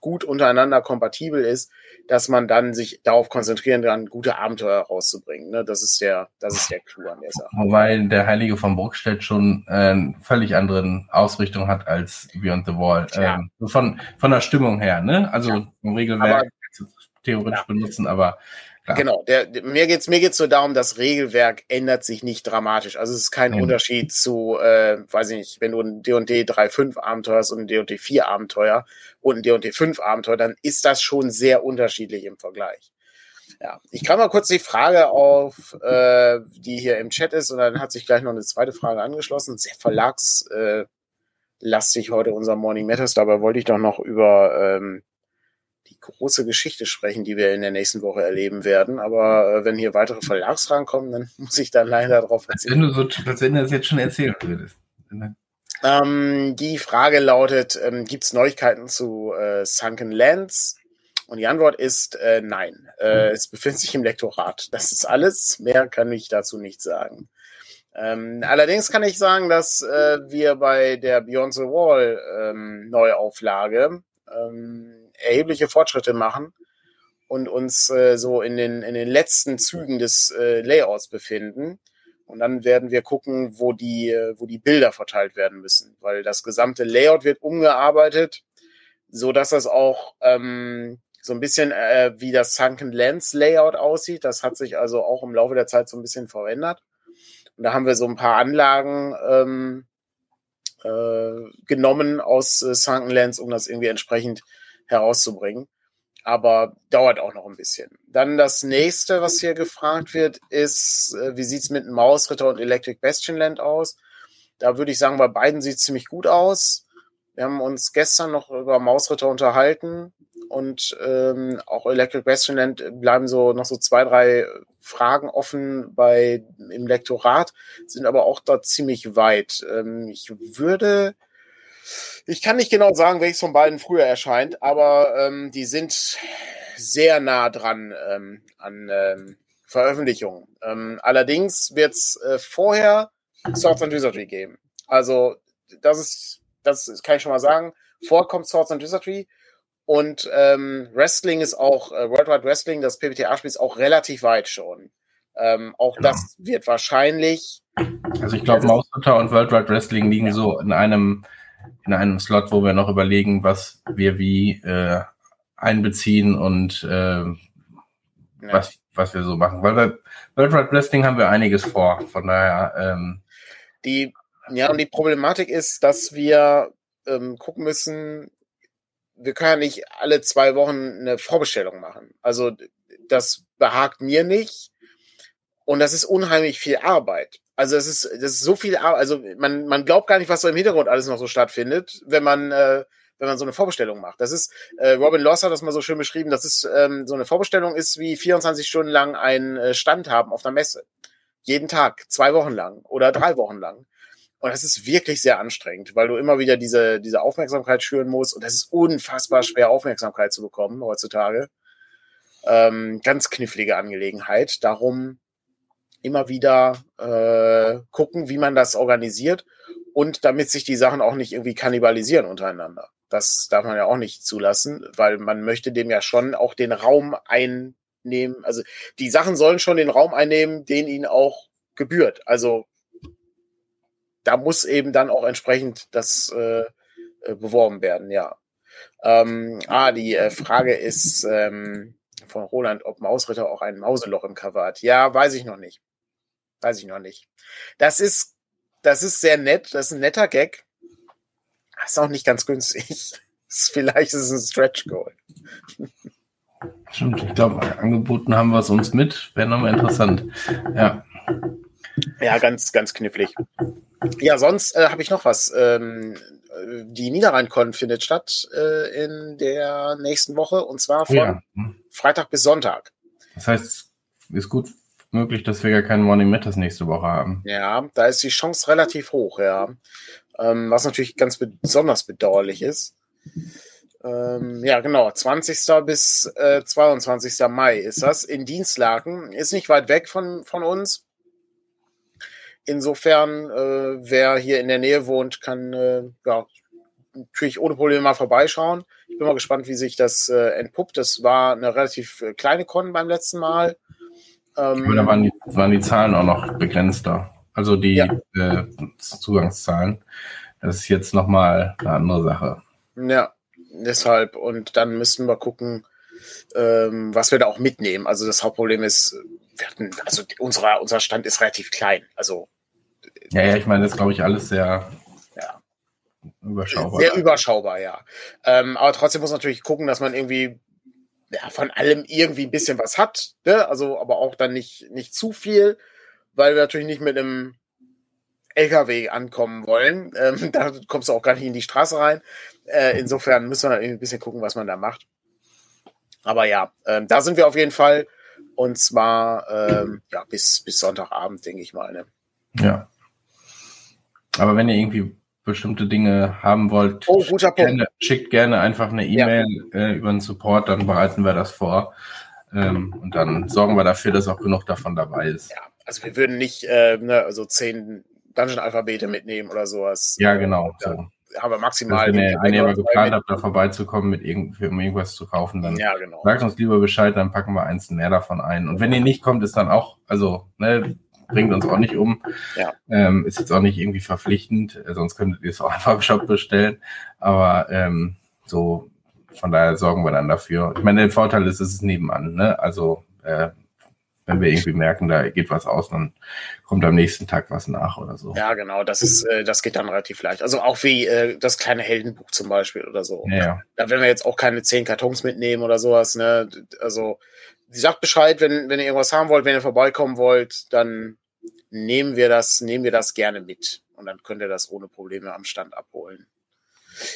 gut untereinander kompatibel ist, dass man dann sich darauf konzentrieren kann, gute Abenteuer rauszubringen. Ne? Das ist der, das ist der Clou an der Sache. Wobei der Heilige von Bruckstedt schon äh, völlig anderen Ausrichtung hat als Beyond the Wall. Ja. Ähm, von, von der Stimmung her, ne? Also ja. im Regelwerk aber, theoretisch ja. benutzen, aber Klar. Genau, der, mir geht's mir geht's so darum, das Regelwerk ändert sich nicht dramatisch. Also es ist kein mhm. Unterschied zu, äh, weiß ich nicht, wenn du ein D&D 3.5 Abenteuer hast und ein D&D 4 Abenteuer und ein D&D 5 Abenteuer, dann ist das schon sehr unterschiedlich im Vergleich. Ja, ich kann mal kurz die Frage auf, äh, die hier im Chat ist, und dann hat sich gleich noch eine zweite Frage angeschlossen. Sehr verlagslastig äh, heute unser Morning Matters. Dabei wollte ich doch noch über ähm, die große Geschichte sprechen, die wir in der nächsten Woche erleben werden. Aber äh, wenn hier weitere Verlagsfragen kommen, dann muss ich dann leider darauf verzichten. Wenn du so, als wenn du das jetzt schon erzählen würdest. Ähm, die Frage lautet, ähm, gibt es Neuigkeiten zu äh, Sunken Lands? Und die Antwort ist äh, nein. Äh, mhm. Es befindet sich im Lektorat. Das ist alles. Mehr kann ich dazu nicht sagen. Ähm, allerdings kann ich sagen, dass äh, wir bei der Beyond the Wall ähm, Neuauflage ähm, erhebliche Fortschritte machen und uns äh, so in den, in den letzten Zügen des äh, Layouts befinden. Und dann werden wir gucken, wo die, äh, wo die Bilder verteilt werden müssen, weil das gesamte Layout wird umgearbeitet, so dass das auch ähm, so ein bisschen äh, wie das Sunken Lens Layout aussieht. Das hat sich also auch im Laufe der Zeit so ein bisschen verändert. Und da haben wir so ein paar Anlagen ähm, äh, genommen aus äh, Sunken Lens, um das irgendwie entsprechend herauszubringen. Aber dauert auch noch ein bisschen. Dann das nächste, was hier gefragt wird, ist, äh, wie sieht's mit Mausritter und Electric Bastionland aus? Da würde ich sagen, bei beiden sieht's ziemlich gut aus. Wir haben uns gestern noch über Mausritter unterhalten und ähm, auch Electric Bastionland bleiben so noch so zwei, drei Fragen offen bei im Lektorat, sind aber auch dort ziemlich weit. Ähm, ich würde ich kann nicht genau sagen, welches von beiden früher erscheint, aber ähm, die sind sehr nah dran ähm, an ähm, Veröffentlichungen. Ähm, allerdings wird es äh, vorher Swords and Wizardry geben. Also das ist, das kann ich schon mal sagen. Vorkommt Swords and Wizardry und ähm, Wrestling ist auch, äh, World Wide Wrestling, das PBTA-Spiel ist auch relativ weit schon. Ähm, auch genau. das wird wahrscheinlich. Also ich glaube, Mausritter und World Wide Wrestling liegen ja. so in einem in einem Slot, wo wir noch überlegen, was wir wie äh, einbeziehen und äh, ja. was, was wir so machen. Weil bei World Wide Wrestling haben wir einiges vor. Von daher. Ähm, die, ja, und die Problematik ist, dass wir ähm, gucken müssen, wir können ja nicht alle zwei Wochen eine Vorbestellung machen. Also das behagt mir nicht. Und das ist unheimlich viel Arbeit. Also es ist, das ist so viel. Also man, man glaubt gar nicht, was so im Hintergrund alles noch so stattfindet, wenn man, äh, wenn man so eine Vorbestellung macht. Das ist, äh, Robin Loss hat das mal so schön beschrieben, das ist, ähm, so eine Vorbestellung ist wie 24 Stunden lang einen äh, Stand haben auf der Messe. Jeden Tag, zwei Wochen lang oder drei Wochen lang. Und das ist wirklich sehr anstrengend, weil du immer wieder diese, diese Aufmerksamkeit schüren musst. Und das ist unfassbar schwer, Aufmerksamkeit zu bekommen heutzutage. Ähm, ganz knifflige Angelegenheit. Darum immer wieder äh, gucken, wie man das organisiert und damit sich die Sachen auch nicht irgendwie kannibalisieren untereinander. Das darf man ja auch nicht zulassen, weil man möchte dem ja schon auch den Raum einnehmen. Also die Sachen sollen schon den Raum einnehmen, den ihnen auch gebührt. Also da muss eben dann auch entsprechend das äh, äh, beworben werden, ja. Ähm, ah, die äh, Frage ist ähm, von Roland, ob Mausritter auch ein Mauseloch im Cover hat. Ja, weiß ich noch nicht. Weiß ich noch nicht. Das ist, das ist sehr nett. Das ist ein netter Gag. Das ist auch nicht ganz günstig. Vielleicht ist es ein Stretch Goal. Stimmt, ich glaube, angeboten haben wir es uns mit. Wäre nochmal interessant. Ja. Ja, ganz, ganz knifflig. Ja, sonst äh, habe ich noch was. Ähm, die Niederrhein-Con findet statt äh, in der nächsten Woche und zwar von ja. Freitag bis Sonntag. Das heißt, ist gut möglich, dass wir gar keinen Morning Matters nächste Woche haben. Ja, da ist die Chance relativ hoch, ja. Ähm, was natürlich ganz besonders bedauerlich ist. Ähm, ja, genau. 20. bis äh, 22. Mai ist das in Dienstlaken. Ist nicht weit weg von, von uns. Insofern, äh, wer hier in der Nähe wohnt, kann äh, ja, natürlich ohne Probleme mal vorbeischauen. Ich bin mal gespannt, wie sich das äh, entpuppt. Das war eine relativ äh, kleine Con beim letzten Mal. Ähm, da waren die, waren die Zahlen auch noch begrenzter. Also die ja. äh, Zugangszahlen. Das ist jetzt nochmal eine andere Sache. Ja, deshalb. Und dann müssten wir gucken, ähm, was wir da auch mitnehmen. Also das Hauptproblem ist, wir hatten, also unser, unser Stand ist relativ klein. Also ja, ja, ich meine, das ist, glaube ich, alles sehr ja. überschaubar. Sehr überschaubar, ja. Ähm, aber trotzdem muss man natürlich gucken, dass man irgendwie ja, von allem irgendwie ein bisschen was hat. Ne? Also, aber auch dann nicht, nicht zu viel, weil wir natürlich nicht mit einem LKW ankommen wollen. Ähm, da kommst du auch gar nicht in die Straße rein. Äh, insofern müssen wir ein bisschen gucken, was man da macht. Aber ja, ähm, da sind wir auf jeden Fall. Und zwar ähm, ja, bis, bis Sonntagabend, denke ich mal. Ne? Ja. Aber wenn ihr irgendwie bestimmte Dinge haben wollt, oh, schickt, gerne, schickt gerne einfach eine E-Mail ja. äh, über den Support, dann bereiten wir das vor. Ähm, und dann sorgen wir dafür, dass auch genug davon dabei ist. Ja, also wir würden nicht äh, ne, also zehn Dungeon-Alphabete mitnehmen oder sowas. Ja, genau. So haben wir maximal. Wenn, ihr, wenn ihr mal geplant habt, da vorbeizukommen, mit irgend, um irgendwas zu kaufen, dann ja, genau. sagt uns lieber Bescheid, dann packen wir eins mehr davon ein. Und wenn ihr nicht kommt, ist dann auch, also, ne, bringt uns auch nicht um. Ja. Ähm, ist jetzt auch nicht irgendwie verpflichtend, äh, sonst könntet ihr es auch einfach im Shop bestellen. Aber ähm, so, von daher sorgen wir dann dafür. Ich meine, der Vorteil ist, es ist nebenan, ne? Also äh, wenn wir irgendwie merken, da geht was aus, dann kommt am nächsten Tag was nach oder so. Ja, genau, das ist, äh, das geht dann relativ leicht. Also auch wie äh, das kleine Heldenbuch zum Beispiel oder so. Ja. Da werden wir jetzt auch keine zehn Kartons mitnehmen oder sowas, ne? Also sagt Bescheid, wenn, wenn ihr irgendwas haben wollt, wenn ihr vorbeikommen wollt, dann nehmen wir das, nehmen wir das gerne mit. Und dann könnt ihr das ohne Probleme am Stand abholen.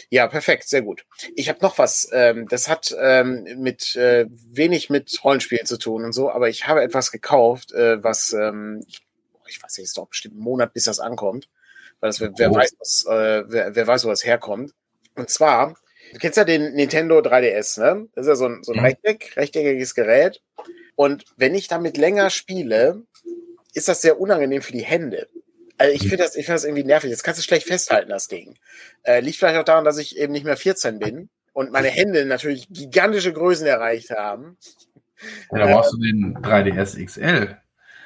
Ja, perfekt, sehr gut. Ich habe noch was. Ähm, das hat ähm, mit äh, wenig mit Rollenspielen zu tun und so, aber ich habe etwas gekauft, äh, was ähm, ich, ich weiß ist doch bestimmt ein Monat, bis das ankommt, weil das, wer, oh. weiß, was, äh, wer, wer weiß, wo das herkommt. Und zwar, du kennst ja den Nintendo 3DS, ne? Das ist ja so ein, so ein mhm. Rechteck, rechteckiges Gerät. Und wenn ich damit länger spiele, ist das sehr unangenehm für die Hände. Also ich finde das, ich finde das irgendwie nervig. Jetzt kannst du schlecht festhalten, das Ding. Äh, liegt vielleicht auch daran, dass ich eben nicht mehr 14 bin und meine Hände natürlich gigantische Größen erreicht haben. Ja, da brauchst du den 3DS XL.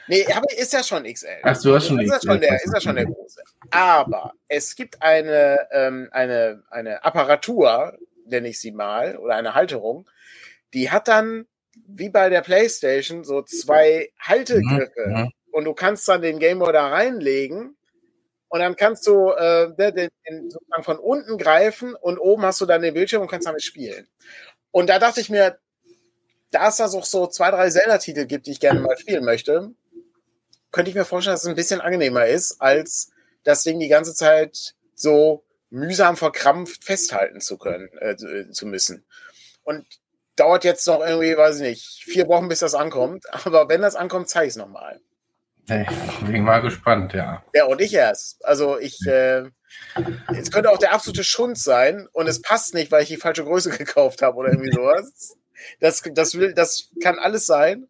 Nee, aber ist ja schon XL. Ach, du hast schon ist XL. Ja schon der, ist ja schon der große. Aber es gibt eine, ähm, eine, eine Apparatur, nenne ich sie mal, oder eine Halterung, die hat dann, wie bei der Playstation, so zwei Haltegriffe. Mhm, mhm. Und du kannst dann den Gameboy da reinlegen und dann kannst du äh, den, den sozusagen von unten greifen und oben hast du dann den Bildschirm und kannst damit spielen. Und da dachte ich mir, da es da so, so zwei, drei Zelda-Titel gibt, die ich gerne mal spielen möchte, könnte ich mir vorstellen, dass es ein bisschen angenehmer ist, als das Ding die ganze Zeit so mühsam verkrampft festhalten zu können, äh, zu müssen. Und dauert jetzt noch irgendwie, weiß ich nicht, vier Wochen, bis das ankommt. Aber wenn das ankommt, zeige ich es nochmal. Ich bin mal gespannt, ja. Ja, und ich erst. Also ich, äh, es könnte auch der absolute Schund sein und es passt nicht, weil ich die falsche Größe gekauft habe oder irgendwie sowas. Das, das, will, das kann alles sein,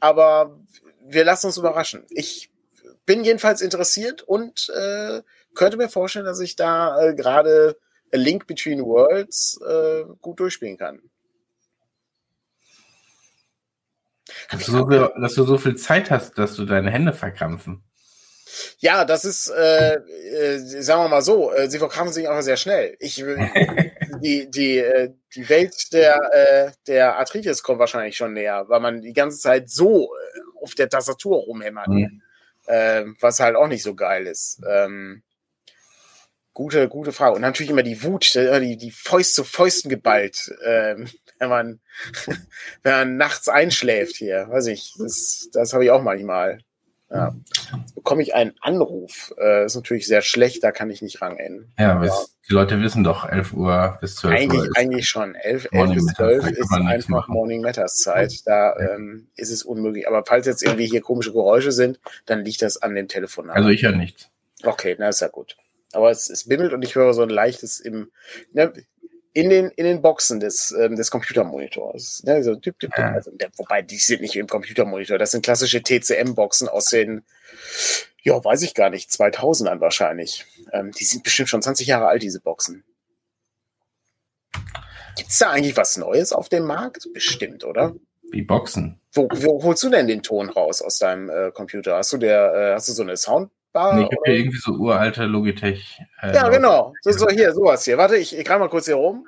aber wir lassen uns überraschen. Ich bin jedenfalls interessiert und äh, könnte mir vorstellen, dass ich da äh, gerade A Link Between Worlds äh, gut durchspielen kann. Dass du, so viel, dass du so viel Zeit hast, dass du deine Hände verkrampfen. Ja, das ist, äh, äh, sagen wir mal so, äh, sie verkrampfen sich auch sehr schnell. Ich, die, die, äh, die Welt der, äh, der Arthritis kommt wahrscheinlich schon näher, weil man die ganze Zeit so äh, auf der Tastatur rumhämmert, mhm. äh, was halt auch nicht so geil ist. Ähm, gute, gute Frage. Und natürlich immer die Wut, die, die Fäust zu Fäusten geballt. Ähm, wenn man, wenn man nachts einschläft hier. Weiß ich, das, das habe ich auch manchmal. Ja. Jetzt bekomme ich einen Anruf. Äh, ist natürlich sehr schlecht, da kann ich nicht rangehen. Ja, ja. die Leute wissen doch, 11 Uhr bis 12 eigentlich, Uhr. Ist eigentlich schon. 11, 11 bis 12 ist einfach Morning Matters Zeit. Da ja. ähm, ist es unmöglich. Aber falls jetzt irgendwie hier komische Geräusche sind, dann liegt das an dem Telefon. Also ich höre nichts. Okay, na ist ja gut. Aber es, es bimmelt und ich höre so ein leichtes im. Ne, in den, in den Boxen des, ähm, des Computermonitors. Ne, so, typ, typ, typ. Also, der, wobei, die sind nicht im Computermonitor. Das sind klassische TCM-Boxen aus den, ja, weiß ich gar nicht, 2000ern wahrscheinlich. Ähm, die sind bestimmt schon 20 Jahre alt, diese Boxen. Gibt's da eigentlich was Neues auf dem Markt? Bestimmt, oder? Wie Boxen. Wo, wo holst du denn den Ton raus aus deinem äh, Computer? Hast du der, äh, hast du so eine Sound war. Nee, ich habe hier irgendwie so uralte Logitech. Äh, ja, genau. So, so hier, sowas hier. Warte, ich, ich mal kurz hier rum.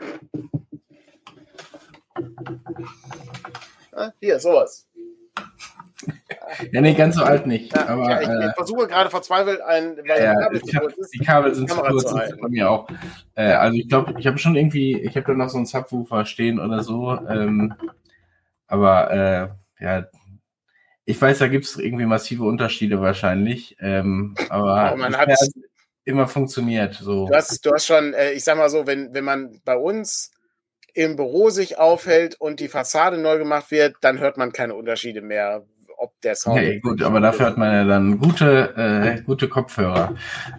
Ah, hier, sowas. Ja, nee, ganz so alt nicht. Ja, aber, ja, ich, äh, ich, versuche gerade verzweifelt ein, weil ja, Kabel hab, die Kabel sind zu kurz, bei mir auch. Äh, also ich glaube, ich habe schon irgendwie, ich habe da noch so einen Subwoofer stehen oder so. Ähm, aber äh, ja, ich weiß, da gibt es irgendwie massive Unterschiede wahrscheinlich, ähm, aber oh, man hat immer funktioniert. So. Du hast, du hast schon, äh, ich sag mal so, wenn, wenn man bei uns im Büro sich aufhält und die Fassade neu gemacht wird, dann hört man keine Unterschiede mehr, ob der Sound. Okay, gut, aber dafür hat man ja dann gute, äh, gute Kopfhörer,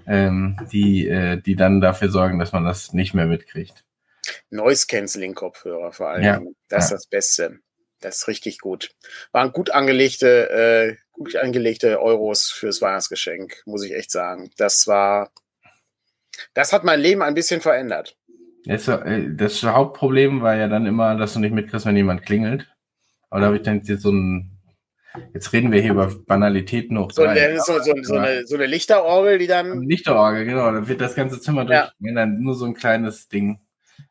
ähm, die, äh, die dann dafür sorgen, dass man das nicht mehr mitkriegt. Noise Cancelling Kopfhörer vor allem. Ja, das ist ja. das Beste. Das ist richtig gut. Waren gut angelegte, äh, gut angelegte Euros fürs Weihnachtsgeschenk, muss ich echt sagen. Das war, das hat mein Leben ein bisschen verändert. Das, äh, das Hauptproblem war ja dann immer, dass du nicht mitkriegst, wenn jemand klingelt. Aber da habe ich dann jetzt so ein, jetzt reden wir hier über Banalitäten hoch. So, eine, so, so, so, eine, so eine Lichterorgel, die dann. Lichterorgel, genau. Dann wird das ganze Zimmer durch. Ja. Dann nur so ein kleines Ding.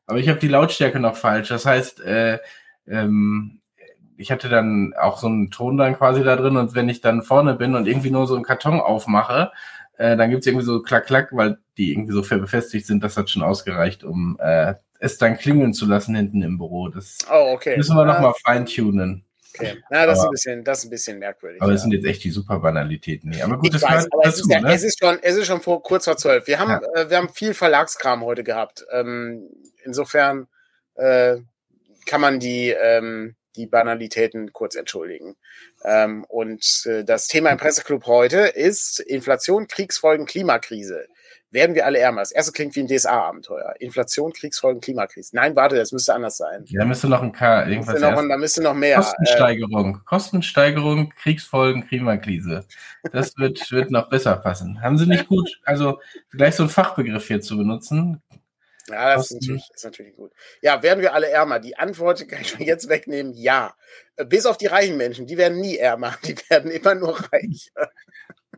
Aber ich habe die Lautstärke noch falsch. Das heißt, äh, ähm, ich hatte dann auch so einen Ton dann quasi da drin und wenn ich dann vorne bin und irgendwie nur so einen Karton aufmache, äh, dann gibt's irgendwie so klack klack, weil die irgendwie so befestigt sind, das hat schon ausgereicht, um äh, es dann klingeln zu lassen hinten im Büro. Das oh, okay. müssen wir nochmal feintunen. Okay. Ja, das, aber, ist ein bisschen, das ist ein bisschen merkwürdig. Aber es sind jetzt echt die super Banalitäten. Nee. Aber gut, ich das weiß, aber dazu, es, ist ja, ne? es, ist schon, es ist schon vor, kurz vor zwölf. Wir haben, ja. äh, wir haben viel Verlagskram heute gehabt. Ähm, insofern äh, kann man die, ähm, die Banalitäten kurz entschuldigen. Ähm, und äh, das Thema im Presseclub heute ist Inflation, Kriegsfolgen, Klimakrise. Werden wir alle ärmer? Das erste klingt wie ein DSA-Abenteuer. Inflation, Kriegsfolgen, Klimakrise. Nein, warte, das müsste anders sein. Ja, da müsste noch ein K. Irgendwas da, müsste noch, da müsste noch mehr. Kostensteigerung. Äh, Kostensteigerung, Kriegsfolgen, Klimakrise. Das wird, wird noch besser passen. Haben Sie nicht gut, also gleich so einen Fachbegriff hier zu benutzen, ja, das ist natürlich, ist natürlich gut. Ja, werden wir alle ärmer? Die Antwort kann ich schon jetzt wegnehmen, ja. Bis auf die reichen Menschen, die werden nie ärmer, die werden immer nur reicher.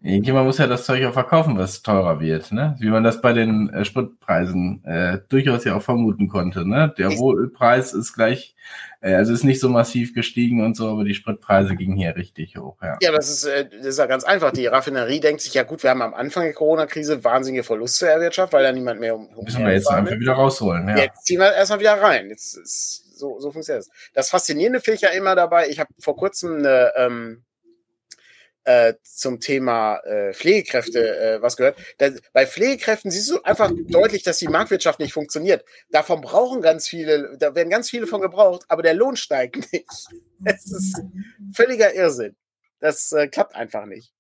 Irgendjemand muss ja das Zeug auch verkaufen, was teurer wird, ne? Wie man das bei den äh, Spritpreisen äh, durchaus ja auch vermuten konnte, ne? Der Rohölpreis ist gleich, äh, also ist nicht so massiv gestiegen und so, aber die Spritpreise gingen hier richtig hoch, ja. Ja, das ist, äh, das ist ja ganz einfach. Die Raffinerie denkt sich, ja gut, wir haben am Anfang der Corona-Krise wahnsinnige Verluste erwirtschaftet, weil da niemand mehr um, um Müssen wir jetzt einfach wieder rausholen, ja. Jetzt ziehen wir erstmal wieder rein. Jetzt ist, so, so funktioniert das. Das Faszinierende finde ich ja immer dabei, ich habe vor kurzem eine, ähm, äh, zum Thema äh, Pflegekräfte äh, was gehört. Da, bei Pflegekräften siehst du einfach deutlich, dass die Marktwirtschaft nicht funktioniert. Davon brauchen ganz viele, da werden ganz viele von gebraucht, aber der Lohn steigt nicht. Es ist völliger Irrsinn. Das äh, klappt einfach nicht.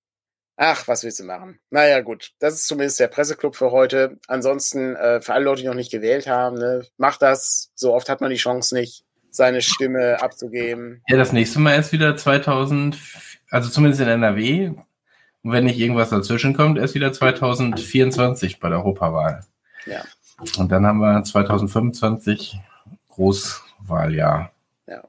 Ach, was willst du machen? Naja, gut. Das ist zumindest der Presseclub für heute. Ansonsten, äh, für alle Leute, die noch nicht gewählt haben, ne, macht das. So oft hat man die Chance nicht, seine Stimme abzugeben. Ja, das nächste Mal ist wieder 2004 also zumindest in NRW, und wenn nicht irgendwas dazwischen kommt, erst wieder 2024 bei der Europawahl. Ja. Und dann haben wir 2025 Großwahljahr. Ja.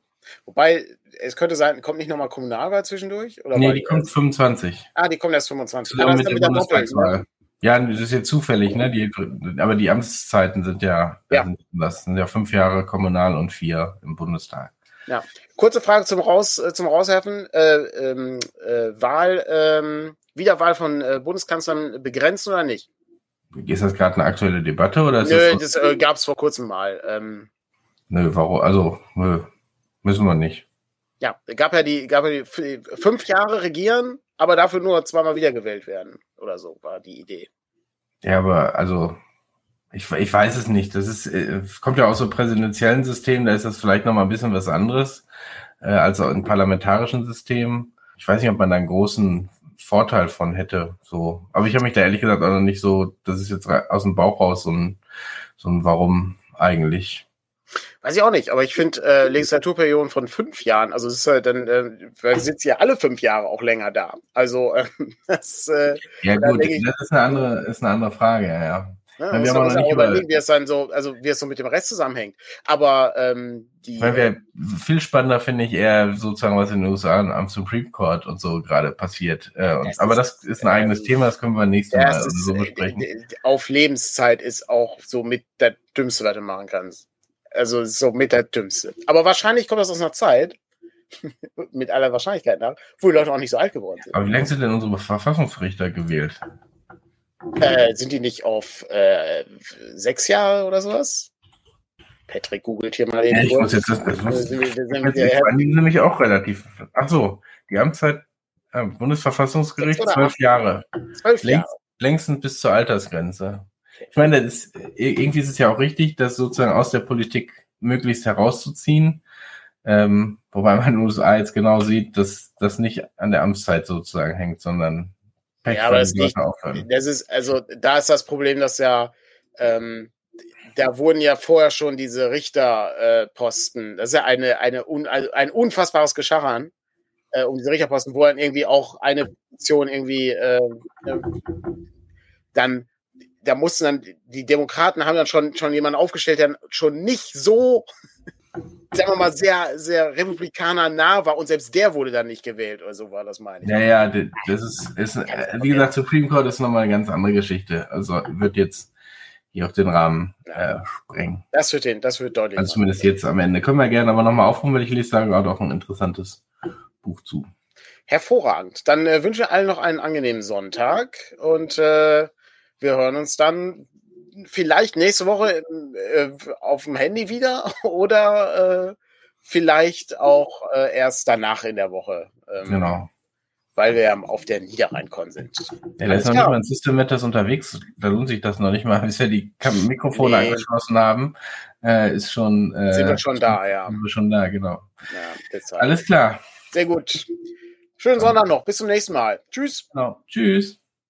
Wobei, es könnte sein, kommt nicht nochmal Kommunalwahl zwischendurch? Oder nee, die kommt 25. Ah, die kommt erst 25. Ja, mit der Bundestagswahl. Ja, das ist jetzt zufällig, ne? Die, aber die Amtszeiten sind ja, ja. das sind ja fünf Jahre kommunal und vier im Bundestag. Ja. Kurze Frage zum Raus äh, zum Rauswerfen. Äh, ähm, äh, Wahl, ähm, Wiederwahl von äh, Bundeskanzlern begrenzt oder nicht? Ist das gerade eine aktuelle Debatte oder ist Nö, das, das äh, gab es vor kurzem mal. Ähm, nö, warum? Also nö, müssen wir nicht. Ja, gab ja die, gab ja die fünf Jahre regieren, aber dafür nur zweimal wiedergewählt werden oder so war die Idee. Ja, aber also ich, ich weiß es nicht. Das ist, äh, kommt ja aus so präsidentiellen Systemen, da ist das vielleicht noch mal ein bisschen was anderes äh, als im parlamentarischen System. Ich weiß nicht, ob man da einen großen Vorteil von hätte. So, aber ich habe mich da ehrlich gesagt auch noch nicht so, das ist jetzt aus dem Bauch raus so ein, so ein Warum eigentlich. Weiß ich auch nicht, aber ich finde äh, Legislaturperioden von fünf Jahren, also ist halt dann, äh, sitzen ja alle fünf Jahre auch länger da. Also äh, das äh, Ja gut, das ist eine andere, ist eine andere Frage, ja. ja. Ja, man muss man auch überlegen, wie es dann so, also wie es so mit dem Rest zusammenhängt. Aber ähm, die. Weil wir, viel spannender finde ich eher sozusagen, was in den USA am Supreme Court und so gerade passiert. Äh, und, das aber das ist ein eigenes ähm, Thema, das können wir nächstes Mal ist, so besprechen. Auf Lebenszeit ist auch so mit der Dümmste, was du machen kannst. Also so mit der Dümmste. Aber wahrscheinlich kommt das aus einer Zeit, mit aller Wahrscheinlichkeit nach, wo die Leute auch nicht so alt geworden sind. Aber wie lange sind denn unsere Verfassungsrichter gewählt? Äh, sind die nicht auf äh, sechs Jahre oder sowas? Patrick googelt hier mal den. Ja, ich muss jetzt das, das muss, sind, die sind nämlich auch relativ. Ach so, die Amtszeit äh, Bundesverfassungsgericht zwölf Jahre. Zwölf Jahre. Längst, längstens bis zur Altersgrenze. Ich meine, das ist, irgendwie ist es ja auch richtig, das sozusagen aus der Politik möglichst herauszuziehen. Ähm, wobei man in den USA jetzt genau sieht, dass das nicht an der Amtszeit sozusagen hängt, sondern ja, aber das, nicht, das ist, also da ist das Problem, dass ja, ähm, da wurden ja vorher schon diese Richterposten, äh, das ist ja eine, eine un, also ein unfassbares Geschachern äh, um diese Richterposten, wo dann irgendwie auch eine Position irgendwie äh, dann, da mussten dann, die Demokraten haben dann schon, schon jemanden aufgestellt, der schon nicht so sagen wir mal, sehr, sehr Republikaner nah war und selbst der wurde dann nicht gewählt oder so war das meine ich. Ja, ja, das ist, ist wie gesagt, Supreme Court ist nochmal eine ganz andere Geschichte. Also wird jetzt hier auf den Rahmen äh, sprengen. Das wird den, das wird deutlich. Also zumindest jetzt am Ende. Können wir gerne aber nochmal aufrufen, weil ich lese da gerade auch ein interessantes Buch zu. Hervorragend. Dann äh, wünsche ich allen noch einen angenehmen Sonntag und äh, wir hören uns dann vielleicht nächste Woche äh, auf dem Handy wieder oder äh, vielleicht auch äh, erst danach in der Woche. Ähm, genau. Weil wir ja auf der Niederrheinkon sind. Ja, da ist noch nicht mal ein System Matters unterwegs. Da lohnt sich das noch nicht mal, bis wir die Mikrofone nee. angeschlossen haben. Äh, ist schon. Äh, sind wir schon da, ja. Sind wir schon da, genau. Ja, Alles klar. Sehr gut. Schönen Sonntag noch. Bis zum nächsten Mal. Tschüss. Genau. Tschüss.